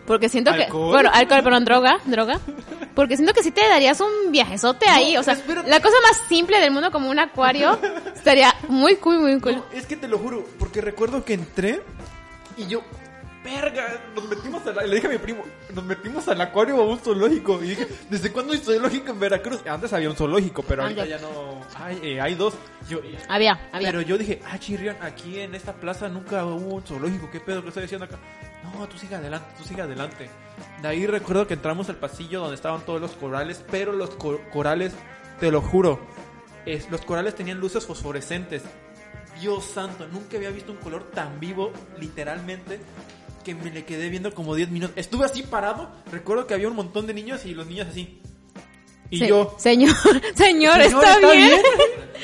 Porque siento que, ¿Alcohol? bueno, alcohol, perdón, droga, droga. Porque siento que sí te darías un viajezote ahí. O sea, espérate. la cosa más simple del mundo como un acuario estaría muy cool, muy cool. No, es que te lo juro, porque recuerdo que entré y yo, verga, nos metimos a la, le dije a mi primo, nos metimos al acuario o a un zoológico. Y dije, ¿desde cuándo hay zoológico en Veracruz? Antes había un zoológico, pero ahorita ya no. Hay, eh, hay dos. Yo, Había, había. pero yo dije, ah, chirrión, aquí en esta plaza nunca hubo un zoológico. ¿Qué pedo que estoy haciendo acá? No, tú sigue adelante, tú sigue adelante. De ahí recuerdo que entramos al pasillo donde estaban todos los corales, pero los co- corales, te lo juro, es, los corales tenían luces fosforescentes. Dios santo, nunca había visto un color tan vivo, literalmente. Que me le quedé viendo como 10 minutos. Estuve así parado. Recuerdo que había un montón de niños y los niños así. Y Se- yo. Señor, <laughs> señor, "Señor, ¿está, bien?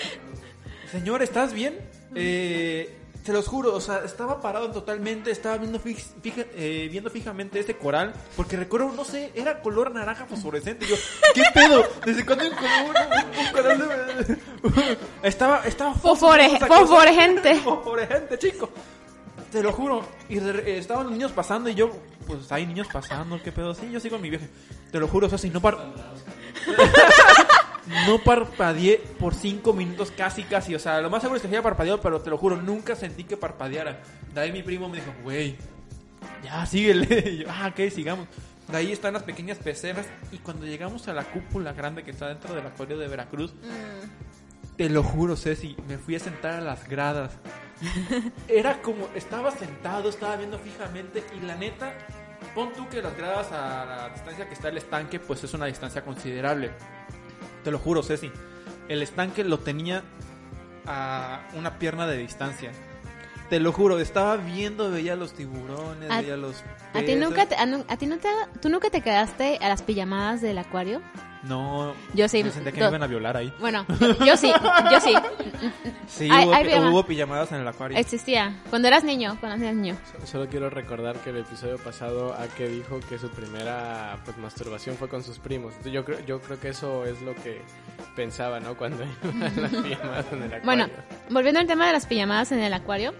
<laughs> Señor, ¿estás bien? Eh, te los juro, o sea, estaba parado totalmente, estaba viendo, fij- fija- eh, viendo fijamente ese coral, porque recuerdo, no sé, era color naranja fosforescente. Y yo, ¿qué pedo? ¿Desde cuándo un, un- un coral de- <laughs> estaba, estaba fosforescente. Fosforescente, chico. Te lo juro. Y eh, estaban los niños pasando y yo, pues hay niños pasando, ¿qué pedo? Sí, yo sigo en mi viaje. Te lo juro, o sea, si no par... <laughs> No parpadeé por cinco minutos casi, casi. O sea, lo más seguro es que había parpadeado, pero te lo juro, nunca sentí que parpadeara. De ahí mi primo me dijo, güey, ya síguele. <laughs> Y yo, ah, ok, sigamos. De ahí están las pequeñas peceras. Y cuando llegamos a la cúpula grande que está dentro del acuario de Veracruz, te lo juro, Ceci, me fui a sentar a las gradas. <laughs> Era como, estaba sentado, estaba viendo fijamente. Y la neta, pon tú que las gradas a la distancia que está el estanque, pues es una distancia considerable. Te lo juro, Ceci. El estanque lo tenía a una pierna de distancia. Te lo juro, estaba viendo, veía los tiburones, A- veía los ¿A ti nunca te, a, ti no te, tú nunca te quedaste a las pijamadas del acuario? No, Yo sí. me sentía que me iban a violar ahí. Bueno, yo sí, yo sí. Sí, Hay- hubo, hay pi- pijama- hubo pijamadas en el acuario. Existía. Cuando eras niño, cuando eras niño. Solo quiero recordar que el episodio pasado Ake dijo que su primera pues, masturbación fue con sus primos. Entonces, yo creo yo creo que eso es lo que pensaba, ¿no? Cuando <laughs> iba a las pijamadas en el acuario. Bueno, volviendo al tema de las pijamadas en el acuario,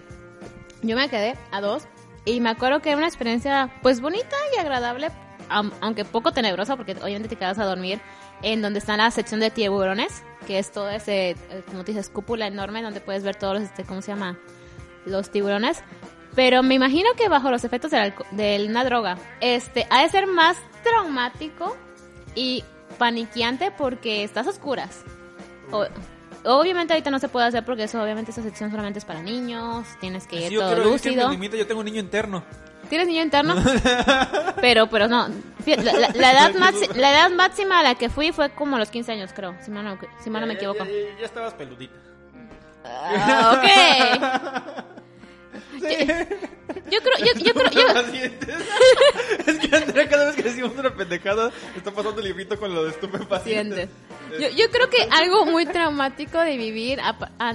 yo me quedé a dos y me acuerdo que era una experiencia pues bonita y agradable, aunque poco tenebrosa porque obviamente te quedas a dormir en donde está la sección de tiburones, que es todo ese, eh, como tú dices, cúpula enorme donde puedes ver todos los, este, ¿cómo se llama? Los tiburones. Pero me imagino que bajo los efectos alco- de una droga, este, ha de ser más traumático y paniqueante porque estás a oscuras. O- obviamente ahorita no se puede hacer porque eso obviamente esa sección solamente es para niños, tienes que ir Sí, yo todo quiero decir que lúcido. mi mente yo tengo un niño interno. ¿Tienes niño interno? <laughs> pero, pero no. La, la- la edad <laughs> la edad máxima a la que fui fue como los 15 años, creo, si mal no, si mal no me Ya- equivoco. Ya, ya- ya estabas peludita. Ah, ok. <laughs> Yo creo, yo, yo creo, yo, <laughs> que Andrea cada vez que decimos una pendejada está pasando el librito con lo de estupefacientes. Yo, yo creo que algo muy traumático de vivir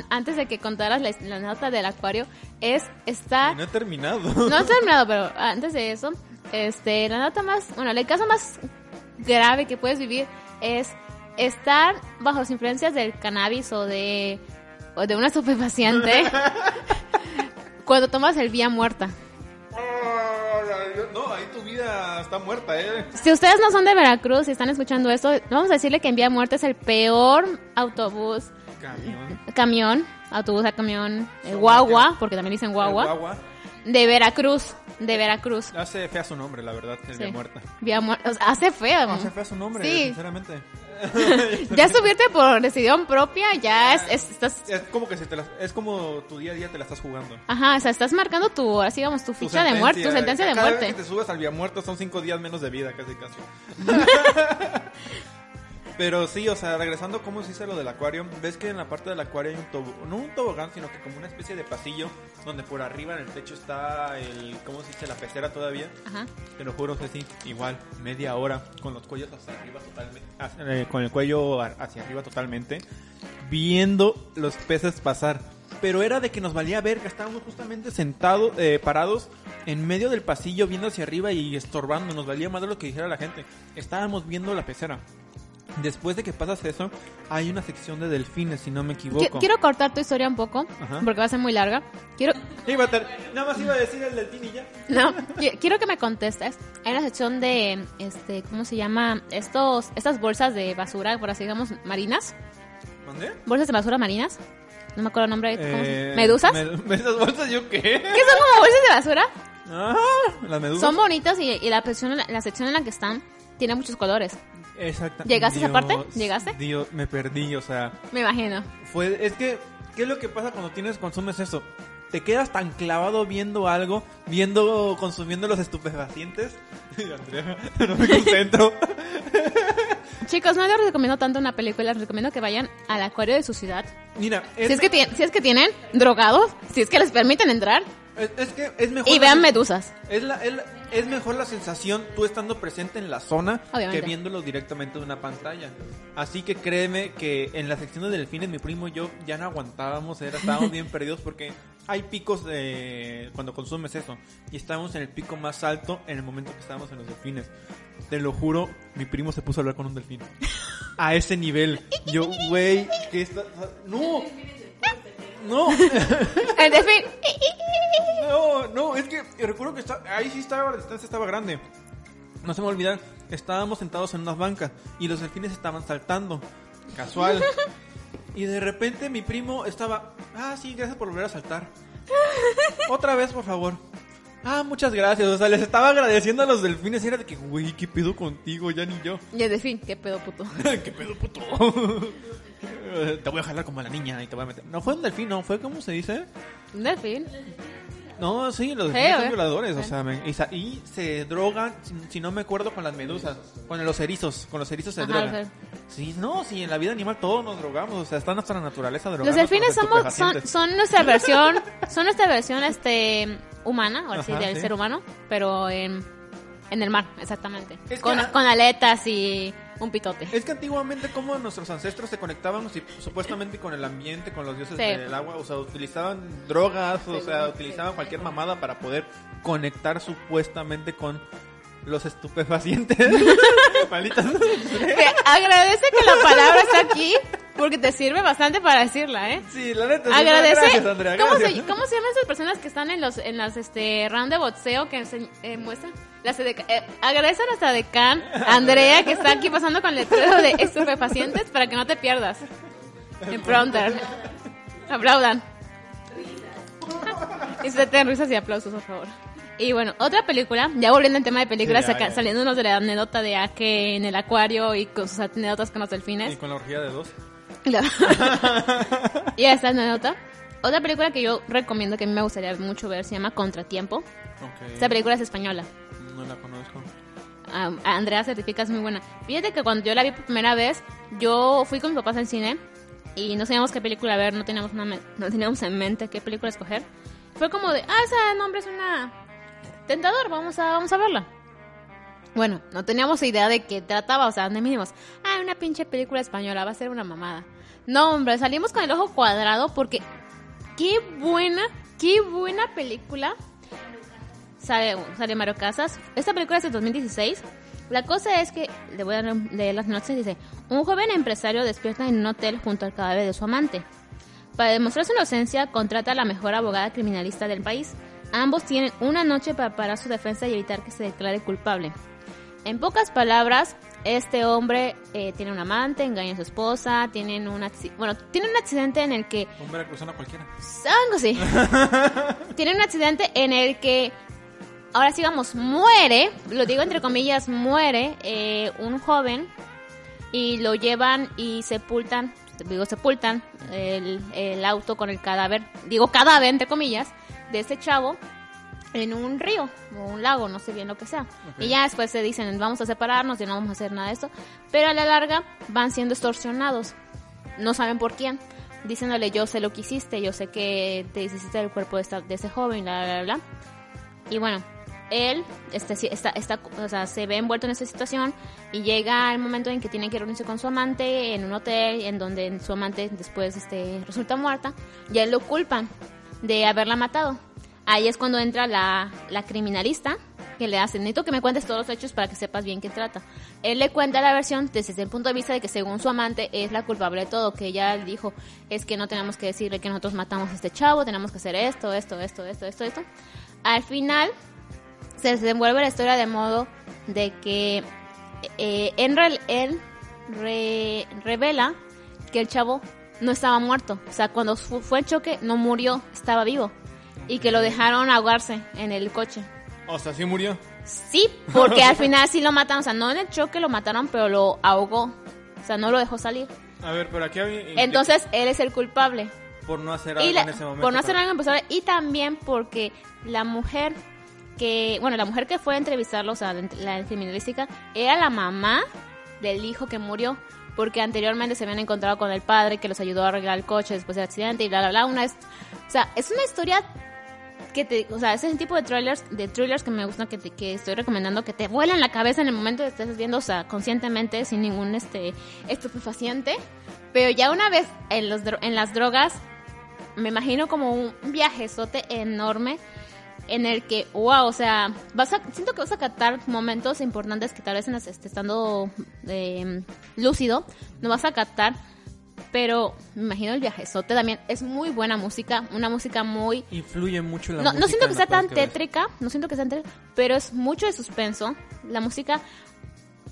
antes de que contaras la, la nota del acuario es estar no he terminado. no he terminado pero antes de eso este la nota más bueno el caso más grave que puedes vivir es estar bajo las influencias del cannabis o de o de una estupefaciente <laughs> cuando tomas el vía muerta No, ahí tu vida está muerta, ¿eh? Si ustedes no son de Veracruz y están escuchando esto, vamos a decirle que en Vía Muerta es el peor autobús, Camión. camión, autobús a camión, eh, guagua, porque también dicen guagua, guagua. de Veracruz, de Veracruz. Hace fea su nombre, la verdad, el Sí. de muerta. Vía Muerta, o sea, hace feo. Hace fea su nombre, Sí. sinceramente. Ya subirte por decisión propia, ya es, es- estás, Es como que se te la- es como tu día a día te la estás jugando. ajá, o sea, estás marcando tu, así digamos, tu Tu ficha de muerte, tu sentencia de Cada muerte. vez que te subes al vía muerto son cinco días menos de vida, casi casi. <laughs> Pero sí, o sea, regresando cómo se hizo lo del acuario, ves que en la parte del acuario hay un tobogán, no un tobogán, sino que como una especie de pasillo donde por arriba en el techo está el, ¿cómo se dice? La pecera todavía. Ajá. Te lo juro, sí, igual, media hora, con los cuellos hacia arriba totalmente, hacia- eh, con el cuello hacia arriba totalmente, viendo los peces pasar. Pero era de que nos valía ver que estábamos justamente sentados, eh, parados en medio del pasillo, viendo hacia arriba y estorbando. Nos valía más de lo que dijera la gente. Estábamos viendo la pecera. Después de que pasas eso, hay una sección de delfines, si no me Qui- equivoco. Quiero cortar tu historia un poco, Ajá. porque va a ser muy larga. Quiero, Iba a ter- Nada más iba a decir el delfín y ya. No, qui- quiero que me contestes. Hay una sección de, este, ¿cómo se llama? Estos, estas bolsas de basura, por así digamos, marinas. Bolsas de basura marinas. No me acuerdo el nombre. ¿cómo se- Eh, ¿Medusas? med- <laughs> ¿Esas bolsas yo qué? ¿Qué son como bolsas de basura? Ah, las medusas. Son bonitas y, y la, sección, la sección en la que están tiene muchos colores. Exacto. ¿Llegaste a esa parte? Dios, ¿Llegaste? Dios, me perdí, o sea, Me imagino. fue, es que, ¿qué es lo que pasa cuando tienes, consumes eso? Te quedas tan clavado viendo algo, viendo, consumiendo los estupefacientes. <laughs> Andrea, no me concentro. <laughs> Chicos, no les recomiendo tanto una película, les recomiendo que vayan al acuario de su ciudad. Mira, Si es, que si es que tienen drogados, si es que les permiten entrar, Es, es que es mejor. Y vean medusas. Es, la, es, la- es mejor la sensación tú estando presente en la zona Obviamente. que viéndolo directamente de una pantalla. Así que créeme que en la sección de delfines mi primo y yo ya no aguantábamos, era, estábamos bien <laughs> perdidos porque hay picos de cuando consumes eso. Y estábamos en el pico más alto en el momento que estábamos en los delfines. Te lo juro, mi primo se puso a hablar con un delfín. A ese nivel. Yo, güey, ¿qué está? No. No. <laughs> No, no, es que recuerdo que está, ahí sí estaba, la distancia estaba grande. No se me va a olvidar, estábamos sentados en unas bancas y los delfines estaban saltando. Casual. Y de repente mi primo estaba, ah, sí, gracias por volver a saltar. Otra vez, por favor. Ah, muchas gracias. O sea, les estaba agradeciendo a los delfines y era de que, güey, ¿qué pedo contigo? Ya ni yo. Y el delfín, qué pedo puto. <laughs> ¿Qué pedo, puto? <laughs> te voy a jalar como a la niña y te voy a meter. No fue un delfín, no, fue como se dice. Un delfín. No, sí, los delfines son ver. violadores, o sea, me- y, se drogan, si, si no me acuerdo, con las medusas, con los erizos, con los erizos se Ajá, drogan. o. Sí, no, sí, en la vida animal todos nos drogamos, o sea, está nuestra naturaleza drogarnos Los delfines somos, son, son nuestra versión, son nuestra versión este humana, ahora sí, Ajá, del sí. ser humano, pero en, en el mar, exactamente. Es con aletas y un pitote. Es que antiguamente como nuestros ancestros se conectaban si- supuestamente con el ambiente, con los dioses Sí. del agua, o sea, utilizaban drogas, o sea, utilizaban cualquier mamada para poder conectar supuestamente con los estupefacientes. <laughs> Malitas. Te agradece que la palabra está aquí porque te sirve bastante para decirla, ¿eh? Sí, la neta. Agradece. Gracias, Andrea, ¿Cómo, se, ¿Cómo se llaman esas personas que están en los en las este round de boxeo que ense- eh, muestran? Las eh, agradece a nuestra decán, Andrea, que está aquí pasando con el letrero de estupefacientes para que no te pierdas. En pronter. Aplaudan. Y se ten risas y aplausos, por favor. Y bueno, otra película, ya volviendo al tema de películas, Sí, ya, saca- ya. saliéndonos de la anécdota de Ake en el acuario y con sus anécdotas con los Y delfines. con la orgía de dos. <laughs> <laughs> Y y esta anécdota. Otra película que yo recomiendo que a mí me gustaría mucho ver se llama Contratiempo. Ok. Esta película es española. No la conozco. Ah, Andrea certifica es muy buena. Fíjate que cuando yo la vi por primera vez, yo fui con mis papás al cine y no sabíamos qué película ver, no teníamos, una no teníamos en mente qué película escoger. Fue como de, ah, ese nombre es una tentador, vamos a, vamos a verla. Bueno, no teníamos idea de qué trataba, o sea, donde mínimos, ah, una pinche película española, va a ser una mamada. No, hombre, salimos con el ojo cuadrado porque qué buena, qué buena película. Sale, sale Mario. Esta película es de 2016. La cosa es que, le voy a leer las notas, dice, un joven empresario despierta en un hotel junto al cadáver de su amante. Para demostrar su inocencia, contrata a la mejor abogada criminalista del país. Ambos tienen una noche para parar su defensa y evitar que se declare culpable. En pocas palabras, este hombre eh, tiene un amante, engaña a su esposa, tienen un bueno, tiene un accidente en el que Un veracruzano cualquiera. algo así. <laughs> tiene un accidente en el que ahora sí vamos muere, lo digo entre comillas, muere eh, un joven y lo llevan y sepultan, digo sepultan el, el auto con el cadáver, digo cadáver entre comillas, de este chavo en un río o un lago, no sé bien lo que sea. Y ya después se dicen, vamos a separarnos y no vamos a hacer nada de esto. Pero a la larga van siendo extorsionados. No saben por quién. Diciéndole, yo sé lo que hiciste, yo sé que te deshiciste del cuerpo de, esta- de ese joven, bla, bla, bla. Y bueno, él sí, está, está, o sea, se ve envuelto en esa situación y llega el momento en que tiene que reunirse con su amante en un hotel en donde su amante después este, resulta muerta y a él lo culpan de haberla matado. Ahí es cuando entra la, la criminalista que le hace, necesito que me cuentes todos los hechos para que sepas bien qué trata. Él le cuenta la versión desde el punto de vista de que según su amante es la culpable de todo, que ella dijo, es que no tenemos que decirle que nosotros matamos a este chavo, tenemos que hacer esto, esto, esto, esto, esto, esto. Al final se desenvuelve la historia de modo de que eh, en él re- revela que el chavo no estaba muerto. O sea, cuando fu- fue el choque no murió, estaba vivo. Y que lo dejaron ahogarse en el coche. O sea, sí murió. Sí, porque al <laughs> final sí lo mataron. O sea, no en el choque lo mataron, pero lo ahogó. O sea, no lo dejó salir. A ver, pero aquí. Entonces, él es el culpable. Por no hacer algo la- en ese momento. por no hacer algo en y también porque la mujer que, bueno, la mujer que fue a entrevistarlo, o sea, la, la criminalística, era la mamá del hijo que murió, porque anteriormente se habían encontrado con el padre que los ayudó a arreglar el coche después del accidente y bla, bla, bla. Una es, o sea, es una historia que te, o sea, ese tipo de trailers, de thrillers que me gustan, que, te, que estoy recomendando, que te vuelan la cabeza en el momento que estés viendo, o sea, conscientemente, sin ningún este estupefaciente. Pero ya una vez en, los, en las drogas, me imagino como un viajezote enorme en el que, wow, o sea, vas a, siento que vas a captar momentos importantes que tal vez en este, estando eh, lúcido no vas a captar, pero me imagino el viajezote también. Es muy buena música, una música muy... Influye mucho la No, música no siento en que sea tan que tétrica, no siento que sea tan tétrica, pero es mucho de suspenso. La música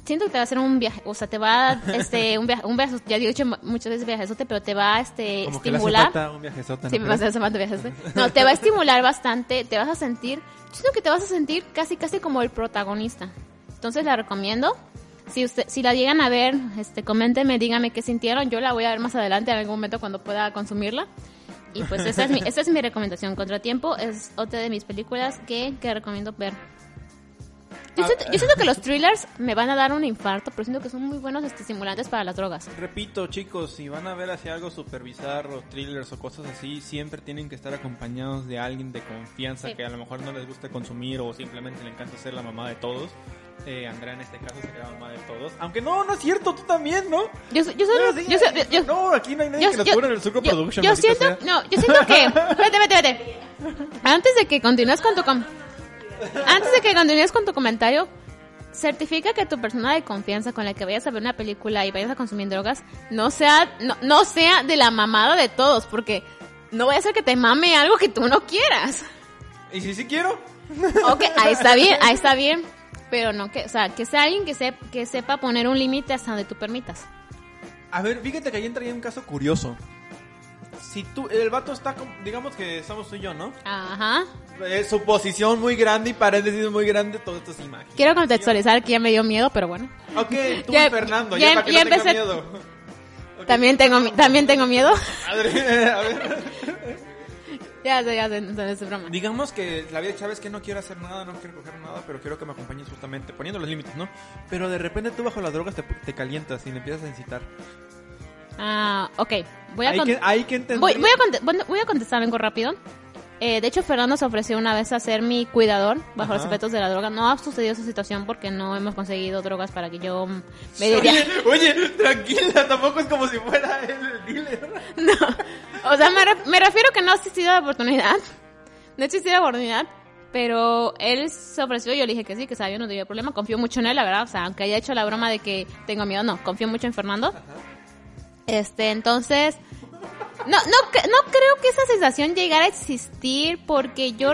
siento que te va a hacer un viaje, o sea, te va a, este <laughs> un viaje, un viaje, ya he dicho muchas veces viajezote, pero te va a este Como que le hace estimular. falta un viajezote, Sí, ¿no me va a viajezote. <laughs> No, te va a estimular bastante, te vas a sentir, yo siento que te vas a sentir casi casi como el protagonista. Entonces la recomiendo. Si usted, si la llegan a ver, este, coméntenme, díganme qué sintieron. Yo la voy a ver más adelante en algún momento cuando pueda consumirla. Y pues esa es mi, <laughs> esa es mi recomendación. Contratiempo es otra de mis películas que, que recomiendo ver. Yo Ah, siento, yo siento que los thrillers me van a dar un infarto, pero siento que son muy buenos este, estimulantes para las drogas. Repito, chicos, si van a ver hacia algo super bizarro, thrillers o cosas así, siempre tienen que estar acompañados de alguien de confianza Sí. que a lo mejor no les guste consumir o simplemente le encanta ser la mamá de todos. Eh, Andrea en este caso sería la mamá de todos. Aunque no, no es cierto, tú también, ¿no? Yo, soy- yo soy, No, sí, yo soy- yo- no, aquí no hay nadie que nos cubra en el Surco Production. Yo siento, sea. no, yo siento que, <laughs> vete, vete, vete. Antes de que continúes con tu, com- antes de que continúes con tu comentario, certifica que tu persona de confianza con la que vayas a ver una película y vayas a consumir drogas no sea, no, no sea de la mamada de todos, porque no vaya a ser que te mame algo que tú no quieras. ¿Y si sí quiero? Ok, ahí está <laughs> bien, ahí está bien. Pero no que, o sea, que sea alguien que, sep- que sepa poner un límite hasta donde tú permitas. A ver, fíjate que ahí entraría un caso curioso. Si tú, el vato está, digamos que estamos tú y yo, ¿no? Ajá. Es suposición muy grande y paréntesis muy grande, todo esto es imagen. Quiero contextualizar que ya me dio miedo, pero bueno. Ok, tú <laughs> Ya- y Fernando, ya- ya, para que ya no tenga empecé- miedo. Ok. <laughs> También tengo, también tengo miedo. <laughs> Madre, a ver. ya sé, ya sé, entonces es broma. Digamos que la vida, sabes que no quiero hacer nada, no quiero coger nada, pero quiero que me acompañes justamente, poniendo los límites, ¿no? Pero de repente tú bajo las drogas te, te calientas y le empiezas a incitar. Ah, ok. Voy a, Hay que, hay que voy, voy a voy a contestar algo rápido. Eh, de hecho, Fernando se ofreció una vez a ser mi cuidador bajo los efectos de la droga. No ha sucedido esa situación porque no hemos conseguido drogas para que yo me Oye, diría... oye, tranquila, tampoco es como si fuera él el dealer. <laughs> No. O sea, me, re- me refiero que no ha existido la oportunidad. No ha existido la oportunidad. Pero él se ofreció y yo le dije que sí, que sabía, no tenía problema. Confío mucho en él, la verdad. O sea, aunque haya hecho la broma de que tengo miedo, no. Confío mucho en Fernando. Este, entonces... No, no, no creo que esa sensación llegara a existir porque yo...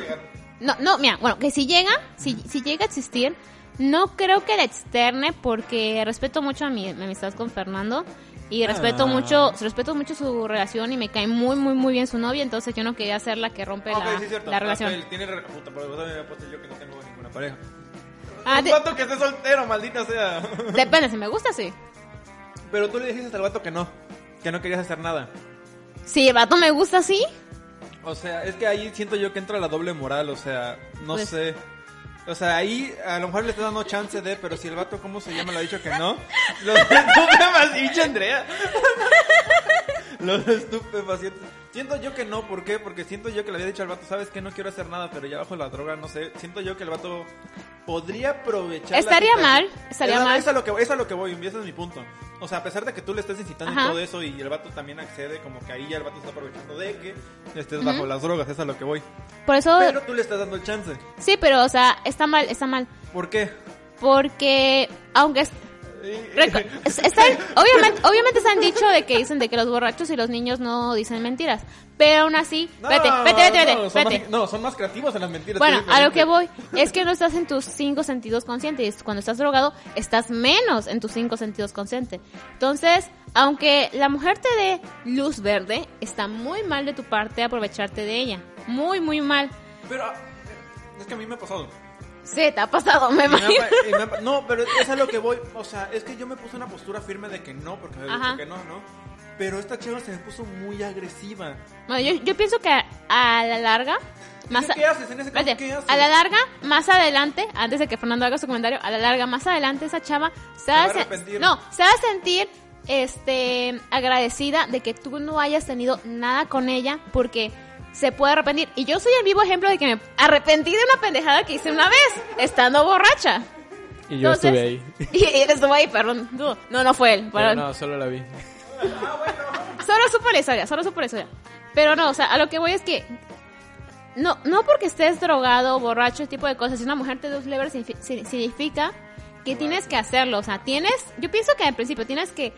No, no, mira, bueno, que si llega, si, si llega a existir, no creo que la externe porque respeto mucho a mi, mi amistad con Fernando y respeto Ah. mucho, respeto mucho su relación y me cae muy, muy, muy bien su novia, entonces yo no quería ser la que rompe la, sí, es cierto. la relación. Él tiene re- puta, pero vos me puesto yo que no tengo ninguna pareja. Ah, Un de- vato que esté soltero, maldita sea. depende, si me gusta, sí. Pero tú le dijiste al vato que no, que no querías hacer nada. Si el vato me gusta, sí. O sea, es que ahí siento yo que entra la doble moral, o sea, no Pues- sé. O sea, ahí a lo mejor le estás dando chance de, pero si el vato, ¿cómo se llama? Le ha dicho que no. Los <laughs> estupefacientes, Andrea. <laughs> Los estupefacientes. Siento yo que no, ¿por qué? Porque siento yo que le había dicho al vato, ¿sabes qué? No quiero hacer nada, pero ya bajo la droga, no sé. Siento yo que el vato podría aprovechar. Estaría mal, estaría Es mal. Es a lo que, es a lo que voy, ese es mi punto. O sea, a pesar de que tú le estés incitando y todo eso, y el vato también accede, como que ahí ya el vato está aprovechando de que estés bajo las drogas, es a lo que voy. Por eso, Pero tú le estás dando el chance. sí, pero, o sea, está mal, está mal. ¿Por qué? Porque, aunque es- están- <laughs> obviamente, obviamente se han dicho de que dicen de que los borrachos y los niños no dicen mentiras. Pero aún así, No, vete, vete, vete, vete, no, son vete. más, no, son más creativos en las mentiras. Bueno, a lo que voy es que no estás en tus cinco sentidos conscientes. Cuando estás drogado, estás menos en tus cinco sentidos conscientes. Entonces, aunque la mujer te dé luz verde, está muy mal de tu parte aprovecharte de ella. Muy, muy mal. Pero es que a mí me ha pasado. Sí, te ha pasado, me Y me ha imagino. me ha no, pero es a lo que voy. O sea, es que yo me puse una postura firme de que no, porque me dicho que no, ¿no? Pero esta chava se me puso muy agresiva. Bueno, yo, yo pienso que a, a la larga... Más a- ¿Qué haces en ese caso? ¿Qué haces? a la larga, más adelante, antes de que Fernando haga su comentario, a la larga, más adelante, esa chava se, va va a a se- no, se va a sentir este agradecida de que tú no hayas tenido nada con ella porque se puede arrepentir. Y yo soy el vivo ejemplo de que me arrepentí de una pendejada que hice una vez, estando borracha. Y yo Entonces- <laughs> estuve ahí. Y él estuvo ahí, perdón. No, no fue él. Pero no, solo la vi. Solo supo la historia, solo supo la historia. Pero no, o sea, a lo que voy es que no, no porque estés drogado, borracho, ese tipo de cosas, si una mujer te da un lever significa que tienes que hacerlo. O sea, tienes, yo pienso que al principio tienes que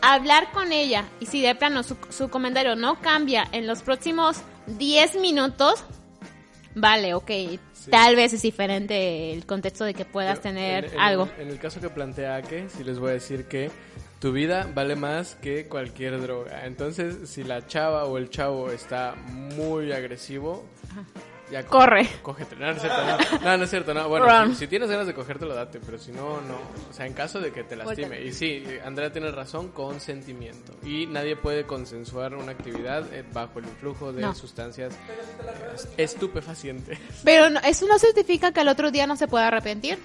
hablar con ella y si de plano su, su comentario no cambia en los próximos 10 minutos, vale, ok, tal vez es diferente el contexto de que puedas tener en- en algo. en el caso que plantea Ake, sí les voy a decir que tu vida vale más que cualquier droga. Entonces, si la chava o el chavo está muy agresivo, ya co- Corre. Cógete. No, no es cierto, no. No, no es cierto, no. Bueno, si, si tienes ganas de cogértelo, date, pero si no, no. O sea, en caso de que te lastime. Y sí, Andrea tiene razón, consentimiento. Y nadie puede consensuar una actividad eh, bajo el influjo de No. sustancias estupefacientes. Pero no- eso no certifica que al otro día no se pueda arrepentir.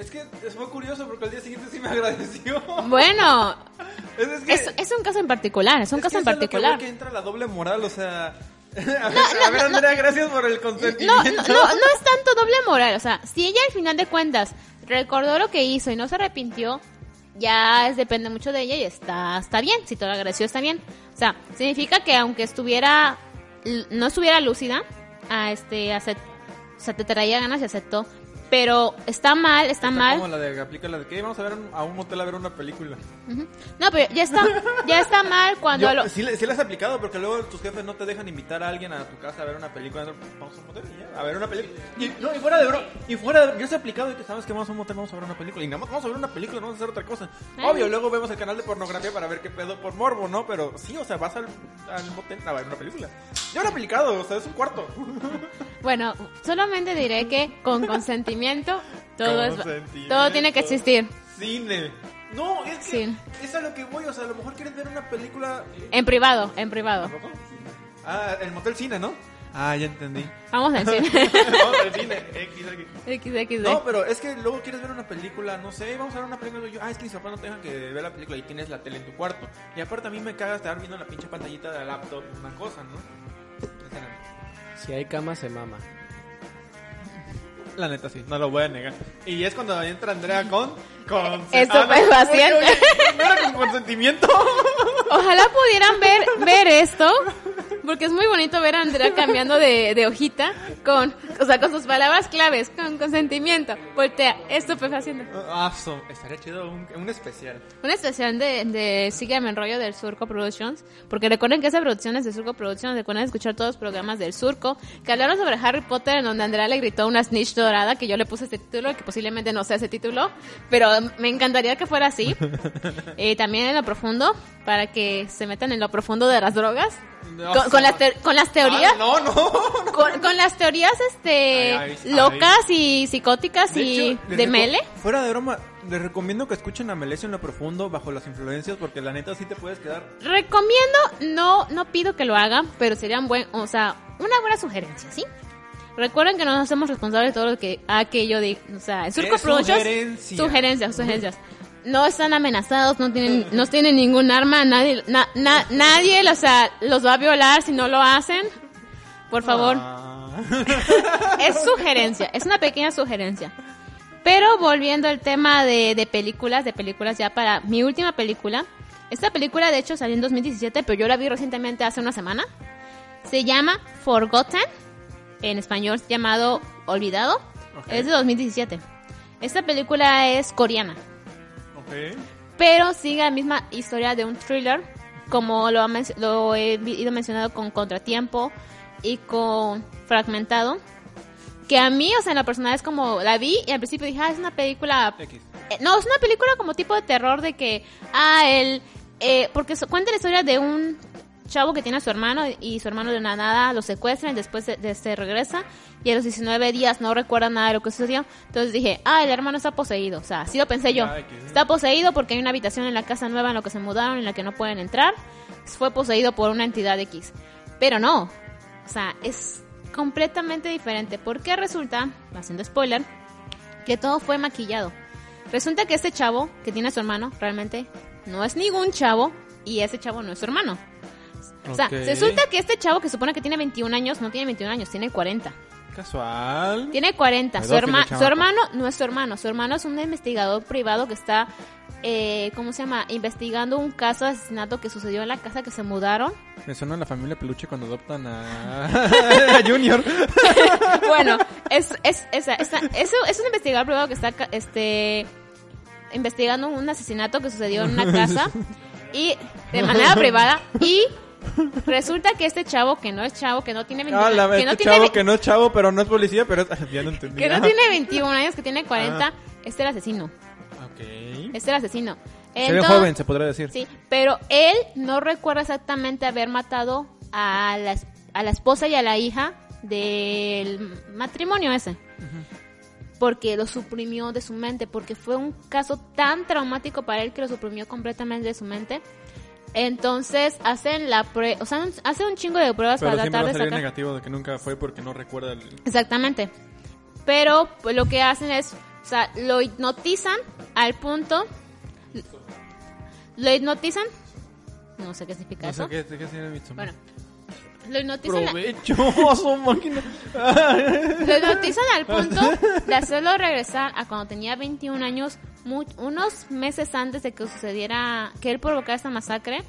Es que es muy curioso porque al día siguiente sí me <laughs> agradeció. Bueno, Es, es que, es, es un caso en particular, es un caso en que particular. que entra la doble moral, o sea... <laughs> a ver, a ver, Andrea, gracias por el No, consentimiento. no, no, no es tanto doble moral, o sea, si ella al final de cuentas recordó lo que hizo y no se arrepintió, ya es, depende mucho de ella y está, está bien, si te lo agradeció está bien. O sea, significa que aunque estuviera, no estuviera lúcida, a este, acep- o sea, te traía ganas y aceptó. Pero está mal, está, Está mal. Como la de aplica la de que vamos a ver un- a un hotel a ver una película. Ujú. No, pero ya está, ya está mal cuando Yo, lo... sí, sí las has aplicado porque luego tus jefes no te dejan invitar a alguien a tu casa a ver una película. Vamos a un motel y ya, a ver una película. Y, no, y fuera de bro, y fuera de, yo se he aplicado de que sabes que vamos a un motel, vamos a ver una película. Y nada más vamos a ver una película, no vamos a hacer otra cosa. Ay. Obvio, luego vemos el canal de pornografía para ver qué pedo por morbo, ¿no? Pero sí, o sea, vas al, al motel a ver una película. Yo lo he aplicado, o sea, es un cuarto. Bueno, solamente diré que con consentimiento todo es Consentimiento. todo tiene que existir. Cine. No, es que Sí. es a lo que voy, o sea, a lo mejor quieres ver una película. En privado, en privado. Ah, el motel cine, ¿no? Ah, ya entendí. Vamos a decir. <laughs> Vamos al cine. X, X. XXD. No, pero es que luego quieres ver una película, no sé, vamos a ver una película. Y yo, ah, es que mis papás no te dejan que ver la película y tienes la tele en tu cuarto. Y aparte a mí me caga estar viendo la pinche pantallita de la laptop, una cosa, ¿no? Si hay cama, se mama. La neta sí, no lo voy a negar. Y es cuando entra Andrea con... con Estupefaciente. Ah, no, ¿no era con consentimiento? Ojalá pudieran ver, ver esto, porque es muy bonito ver a Andrea cambiando de, de hojita con, o sea, con sus palabras claves, con consentimiento. Voltea, estupefaciente. Ah, so, estaría chido un, un especial. Un especial de, de Sígueme en rollo del Surco Productions, porque recuerden que esa producción es de Surco Productions, recuerden escuchar todos los programas del Surco, que hablaron sobre Harry Potter, en donde Andrea le gritó una snitch dorada, que yo le puse este título, que posiblemente no sea ese título, pero me encantaría que fuera así. <laughs> Eh, también en lo profundo, para que se metan en lo profundo de las drogas. No, con, con las con las teorías, Ah, no, no. <laughs> con, con las teorías este Ay, ay, locas y psicóticas y hecho, de Mele. Fuera de broma, les recomiendo que escuchen a Melesio en lo profundo, bajo las influencias, porque la neta sí te puedes quedar. Recomiendo, no, no pido que lo hagan, pero sería un buen, o sea, una buena sugerencia, ¿sí? Recuerden que no nos hacemos responsables de todo lo que aquello de, o sea, Surco Productions, sugerencia. sugerencias, sugerencias. No están amenazados, no tienen, no tienen ningún arma, nadie, na- na- nadie, o sea, los va a violar si no lo hacen. Por favor, Ah. es sugerencia, es una pequeña sugerencia. Pero volviendo al tema de, de películas, de películas ya para mi última película. Esta película de hecho salió en 2017, pero yo la vi recientemente hace una semana. Se llama Forgotten, en español llamado Olvidado. Es de 2017. Esta película es coreana, Pero sigue la misma historia de un thriller, como lo, ha lo he ido mencionado con Contratiempo y con Fragmentado. Que a mí, o sea, en lo personal es como la vi y al principio dije, ah, es una película X. eh, no, es una película como tipo de terror de que, ah, él, eh, porque cuenta la historia de un chavo que tiene a su hermano y su hermano de la nada lo secuestran, después se, de- se regresa y a los 19 días no recuerda nada de lo que sucedió. Entonces dije, ah, el hermano está poseído. O sea, así lo pensé yo. Está poseído porque hay una habitación en la casa nueva en la que se mudaron en la que no pueden entrar. Fue poseído por una entidad X. Pero no. O sea, es completamente diferente. Porque resulta, haciendo spoiler, que todo fue maquillado. Resulta que este chavo que tiene a su hermano realmente no es ningún chavo y ese chavo no es su hermano. O sea, resulta que este chavo que supone que tiene 21 años, no tiene 21 años, tiene 40. Casual. Tiene 40. Su, herma- su hermano no es su hermano. Su hermano es un investigador privado que está, eh, ¿cómo se llama? Investigando un caso de asesinato que sucedió en la casa que se mudaron. Me suena a la familia Peluche cuando adoptan a, a <laughs> <laughs> Junior. <laughs> bueno, es, es, es, es, es, un investigador privado que está este, investigando un asesinato que sucedió en una casa y de manera privada y resulta que este chavo que no es chavo, que no tiene 21 Ah, la, que no este tiene chavo que no es chavo, pero no es policía, pero <laughs> ya no entendí. que no Ajá. tiene 21 años, que tiene 40, Ah. es el asesino. Ok. Es el asesino. Se ve joven, se podría decir. Sí, pero él no recuerda exactamente haber matado a la, a la esposa y a la hija del matrimonio ese. Porque lo suprimió de su mente, porque fue un caso tan traumático para él que lo suprimió completamente de su mente. Entonces hacen la prueba, o sea, hacen un chingo de pruebas Pero para siempre va tratar a de salir sacar. negativo de que nunca fue porque no recuerda el... Exactamente. Pero pues, lo que hacen es, o sea, lo hipnotizan al punto. Lo hipnotizan. No sé qué significa No eso. sé qué, qué tiene Midsommar. Bueno, lo hipnotizan, Provecho, su <laughs> máquina. lo hipnotizan al punto de hacerlo regresar a cuando tenía 21 años, mu- unos meses antes de que sucediera, que él provocara esta masacre.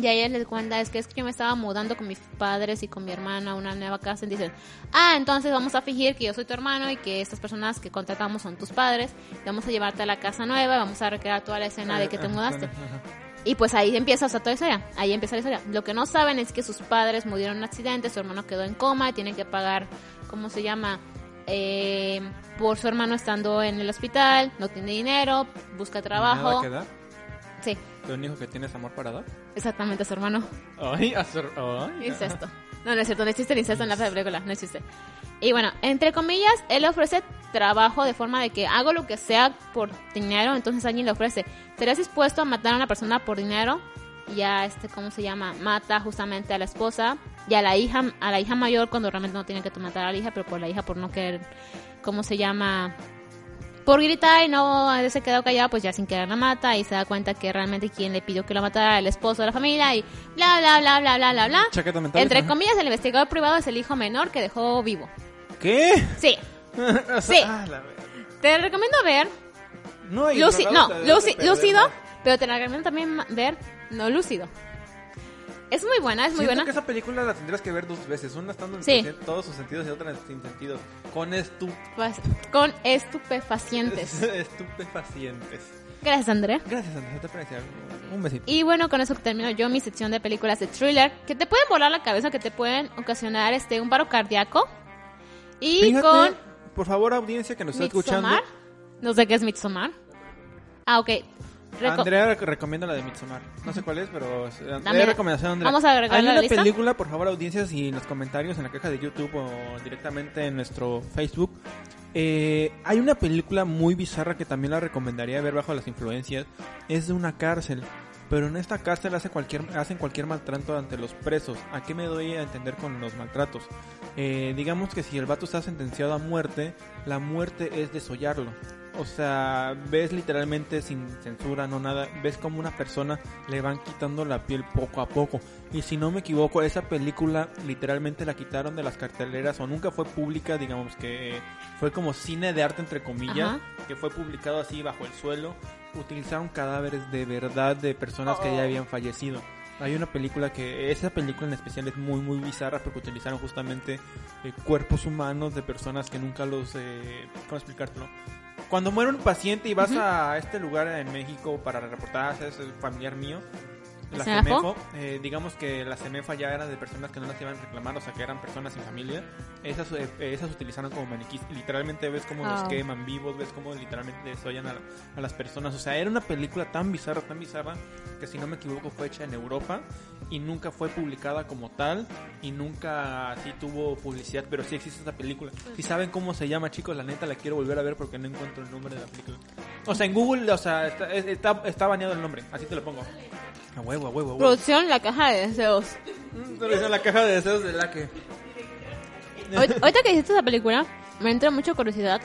Y ahí él les cuenta, es que es que yo me estaba mudando con mis padres y con mi hermana a una nueva casa. Y dicen, ah, entonces vamos a fingir que yo soy tu hermano y que estas personas que contratamos son tus padres. Y vamos a llevarte a la casa nueva y vamos a recrear toda la escena de que te mudaste. Y pues ahí empieza, o sea, toda la historia. Ahí empieza la historia. Lo que no saben es que sus padres murieron en un accidente, su hermano quedó en coma y tienen que pagar, ¿cómo se llama? Eh, por su hermano estando en el hospital, no tiene dinero, busca ¿Nada trabajo. que dar? Sí, ¿De un hijo que tienes amor para dar? exactamente, su hermano. Ay, hacer... Ay. Incesto. No, no es cierto, no existe el incesto en la película, no existe. Y bueno, entre comillas, él le ofrece trabajo de forma de que hago lo que sea por dinero, entonces alguien le ofrece, ¿serías dispuesto a matar a una persona por dinero? Ya, este, ¿cómo se llama? Mata justamente a la esposa y a la hija, a la hija mayor cuando realmente no tiene que matar a la hija, pero por la hija por no querer, ¿cómo se llama? Por gritar y no haberse quedado callado, pues ya sin querer la mata y se da cuenta que realmente quien le pidió que la matara el esposo de la familia y bla, bla, bla, bla, bla, bla, bla. Entre comillas, el investigador privado es el hijo menor que dejó vivo. ¿Qué? Sí, <laughs> Sí. ah, te recomiendo ver No, hay drogados no, te deben luci- de perder, lúcido, ¿no? pero te recomiendo también ver no lúcido. Es muy buena, es muy Siento buena. que esa película la tendrías que ver dos veces. Una estando en Sí. todos sus sentidos y otra sin sentidos. Con estu... Pues, Con estupefacientes. <laughs> estupefacientes. Gracias, Andrea. Gracias, Andrés. Te aprecio. Un besito. Y bueno, con eso termino yo mi sección de películas de thriller que te pueden volar la cabeza, que te pueden ocasionar este un paro cardíaco. Y Fíjate, con por favor, audiencia que nos está escuchando. Midsommar. No sé qué es Midsommar. Ah, ok. Reco- Andrea recomienda la de Midsommar. No sé cuál es, pero es, Dame- es recomendación de Andrea. vamos a agregarla Hay a la una lista. película, por favor, audiencias y en los comentarios en la caja de YouTube o directamente en nuestro Facebook. Eh, hay una película muy bizarra que también la recomendaría ver bajo las influencias. Es de una cárcel. Pero en esta cárcel hace cualquier, hacen cualquier maltrato ante los presos. ¿A qué me doy a entender con los maltratos? Eh, digamos que si el vato está sentenciado a muerte, la muerte es desollarlo. O sea, ves literalmente sin censura, no nada, ves como una persona le van quitando la piel poco a poco. Y si no me equivoco, esa película literalmente la quitaron de las carteleras o nunca fue pública, digamos que fue como cine de arte entre comillas, Ajá. que fue publicado así bajo el suelo. Utilizaron cadáveres de verdad de personas que ya habían fallecido. Hay una película que, esa película en especial es muy muy bizarra porque utilizaron justamente eh, cuerpos humanos de personas que nunca los, eh, ¿cómo explicártelo? Cuando muere un paciente y vas a este lugar en México para reportar, es familiar mío, la. CEMEFO, eh, digamos que la CEMEFA ya era de personas que no las iban a reclamar, o sea que eran personas sin familia, esas, eh, esas utilizaron como maniquís, literalmente ves cómo los Ah. queman vivos, ves cómo literalmente desollan a, a las personas, o sea, era una película tan bizarra, tan bizarra, que si no me equivoco fue hecha en Europa y nunca fue publicada como tal y nunca así tuvo publicidad, pero sí existe esta película. Si saben cómo se llama, chicos, la neta la quiero volver a ver porque no encuentro el nombre de la película. O sea, en Google, o sea, está, es- está, está baneado el nombre, así te lo pongo. A huevo, a huevo, a huevo. Producción La Caja de Deseos. Mm, la caja de deseos de la que... Ahorita que dijiste esa película, me entra mucha curiosidad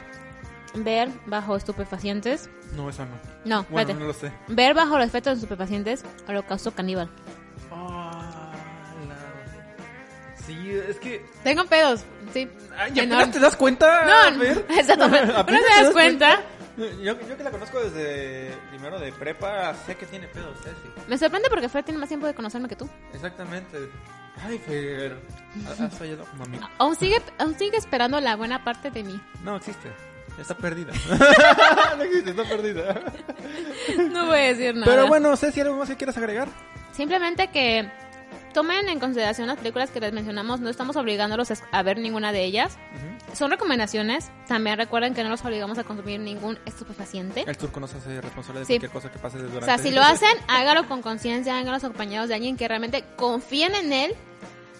ver bajo estupefacientes. No, esa no. No, Bueno, no lo sé. Ver bajo los efectos de estupefacientes Holocausto Caníbal. Ah, Sí, es que... Tengo pedos, sí. Ay, ¿y apenas te das cuenta? No, Fer? <laughs> exactamente. <laughs> ¿No ¿Apenas te das cuenta? Yo, yo que la conozco desde primero de prepa, sé que tiene pedos, Ceci. Me sorprende porque Fer tiene más tiempo de conocerme que tú. Exactamente. Ay, Fer. Has fallado como amigo. Aún sigue, aún sigue esperando la buena parte de mí. No existe. Está perdida. <laughs> no existe, está perdida. No voy a decir nada. Pero bueno, Ceci, ¿algo más que quieras agregar? Simplemente que tomen en consideración las películas que les mencionamos. No estamos obligándolos a ver ninguna de ellas. Son recomendaciones. También recuerden que no los obligamos a consumir ningún estupefaciente. El turco no se hace responsable de Sí. cualquier cosa que pase durante O sea, si lo hacen, hágalo con conciencia, háganlos acompañados de alguien que realmente confíen en él.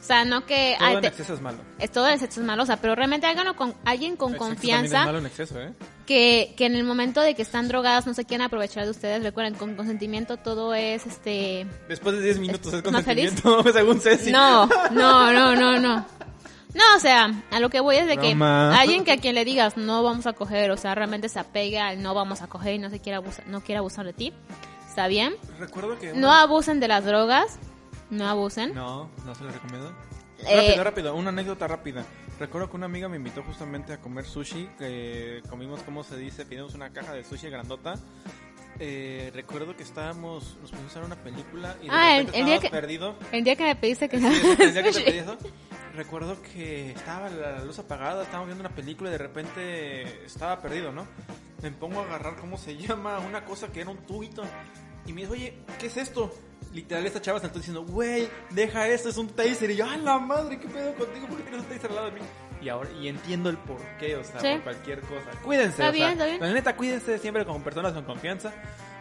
O sea, no que... Todo ay, en te- exceso es malo. es todo el sexo es malo, o sea, pero realmente háganlo con alguien con El también es confianza malo en exceso, ¿eh? que, que en el momento de que están drogadas no se quieran aprovechar de ustedes. Recuerden, con consentimiento todo es este... Después de 10 minutos es ¿Más feliz? consentimiento, <laughs> según Ceci. No, no, no, no, no. No, o sea, a lo que voy es de que Broma. alguien que a quien le digas no vamos a coger, o sea, realmente se apegue al no vamos a coger y no se quiera abusar, no quiere abusar de ti, está bien. Recuerdo que... No abusen de las drogas, no abusen. No, no se lo recomiendo. Eh, Rápido, rápido, una anécdota rápida. Recuerdo que una amiga me invitó justamente a comer sushi, que comimos, ¿cómo se dice? Pedimos una caja de sushi grandota. Eh, recuerdo que estábamos, nos pusimos a ver una película y de Ah, el- el día que- perdidos. El día que me pediste que Sí, el día que te pedí eso, recuerdo que estaba la luz apagada, estábamos viendo una película y de repente estaba perdido, ¿no? Me pongo a agarrar, ¿cómo se <laughs> llama? Una cosa que era un tubito. Y me dice, oye, ¿qué es esto? Literal, esta chava se está diciendo, güey, deja esto, es un taser. Y yo, ¡ah, la madre! ¿Qué pedo contigo? ¿Por qué tienes un taser al lado de mí? Y ahora, y entiendo el porqué, o sea, Sí. por cualquier cosa. Cuídense, Está o sea, bien, está bien. la neta, cuídense siempre con personas con confianza.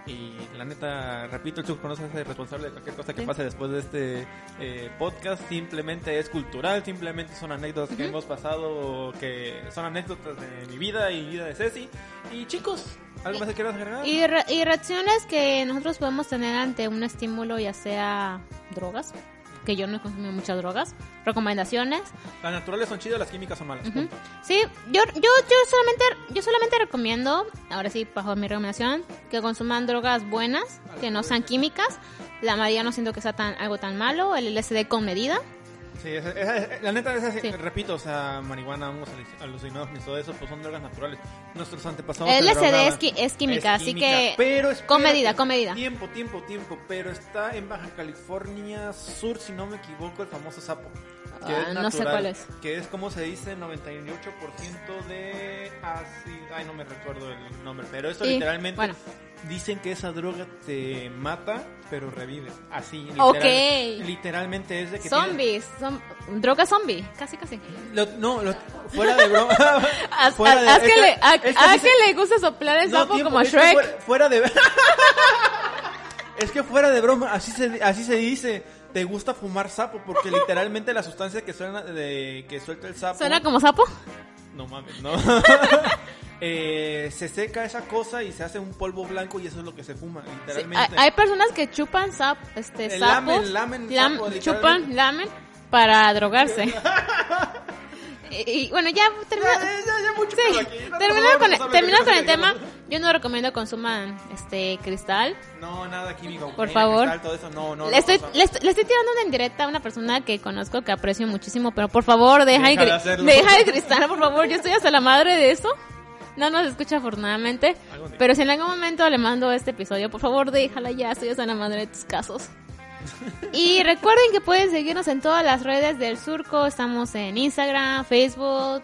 Y la neta, repito, el Chuck no se hace responsable de cualquier cosa que Sí. pase después de este eh, podcast. Simplemente es cultural, simplemente son anécdotas que hemos pasado, que son anécdotas de mi vida y vida de Ceci. Y chicos, ¿algo más que quieras agregar? Y, re- y reacciones que nosotros podemos tener ante un estímulo, ya sea drogas, que yo no he consumido muchas drogas, recomendaciones. Las naturales son chidas, las químicas son malas. punto. Sí, yo, yo, yo solamente, yo solamente recomiendo, ahora sí, bajo mi recomendación, que consuman drogas buenas, que no sean químicas. La María no siento que sea tan, algo tan malo, el LSD con medida. Sí, esa- esa- esa- la neta es así, Sí. repito, o sea, marihuana, hongos aluc- alucinados y todo eso, pues son drogas naturales. Nuestros antepasados. El LSD es qui- es química, así química, que pero con espérate, medida, con medida. Tiempo, tiempo, tiempo, pero está en Baja California Sur, si no me equivoco, el famoso sapo. Que Ah, es no sé cuál es. Que es como se dice, 98% de ácido. Ay, no me recuerdo el nombre, pero eso Sí, literalmente. bueno. Dicen que esa droga te mata, pero revive. Así, literal- Ok. literalmente es de que. Zombies, son, droga zombie, casi casi. lo- no, lo- fuera de broma. <laughs> <laughs> Fuera de- que, es le, a, a que le gusta soplar el no, sapo tiempo, como a Shrek. fuera, fuera de <laughs> Es que fuera de broma, así se, así se dice. Te gusta fumar sapo porque literalmente la sustancia que suena de que suelta el sapo. ¿Suena como sapo? No mames, no. <laughs> Eh, se seca esa cosa y se hace un polvo blanco y eso es lo que se fuma, Sí, literalmente. hay, hay personas que chupan sap, este, Eh, sapos, lamen, lamen lam- sapo, chupan, lamen para drogarse. <laughs> y, y, bueno, ya termina, Ya, ya, ya, sí. No, con, el, con tema. Yo no recomiendo consuman este cristal. No, nada químico. Por favor. cristal, todo eso, no, no, le, estoy, le, estoy, le estoy tirando una indirecta a una persona que conozco que aprecio muchísimo, pero por favor, deja, Deja el, de deja el cristal, por favor. Yo estoy hasta la madre de eso. No nos escucha afortunadamente. Pero si en algún momento le mando este episodio, por favor, déjala ya. Estoy hasta la madre de tus casos. <laughs> Y recuerden que pueden seguirnos en todas las redes del surco. Estamos en Instagram, Facebook,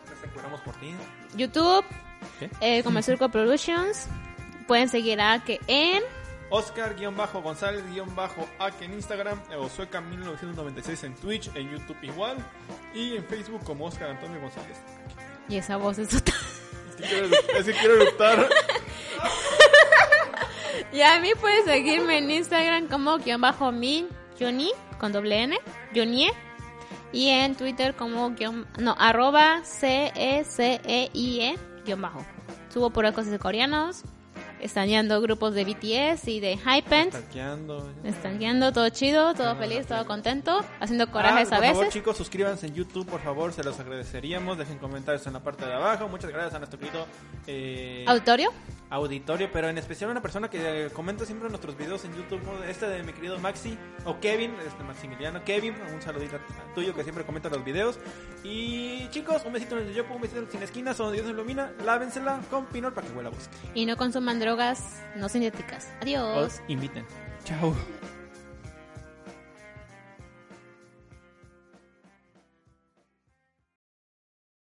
por ti. YouTube, ¿Qué? eh, como el Surco Productions. Pueden seguir a que en Oscar-González-Ak en Instagram, eh, o Sueca1996 en Twitch, en YouTube igual, y en Facebook como Oscar Antonio González. y esa voz es total. Es que quiero, es que quiero eructar. <laughs> Y a mí puedes seguirme en Instagram como guion bajo mi Johnny con doble N, Johnny. Y en Twitter como guion, no, arroba C E C E I E guion bajo. Subo por cosas de coreanos. Estaneando grupos de BTS y de Hypent, estaneando todo chido, todo feliz, todo contento, haciendo corajes Ah, a por favor, veces. chicos, suscríbanse en YouTube, por favor, se los agradeceríamos. Dejen comentarios en la parte de abajo. Muchas gracias a nuestro querido eh, Auditorio, auditorio, pero en especial a una persona que eh, comenta siempre nuestros videos en YouTube, este de mi querido Maxi, o Kevin, este Maximiliano, Kevin, un saludito tuyo que siempre comenta los videos. Y chicos, un besito en el yopo, un besito sin esquinas, donde Dios ilumina, lávensela con pinol para que huela a bosque. y no consuman drogas no sintéticas. Adiós. Os inviten. Chao.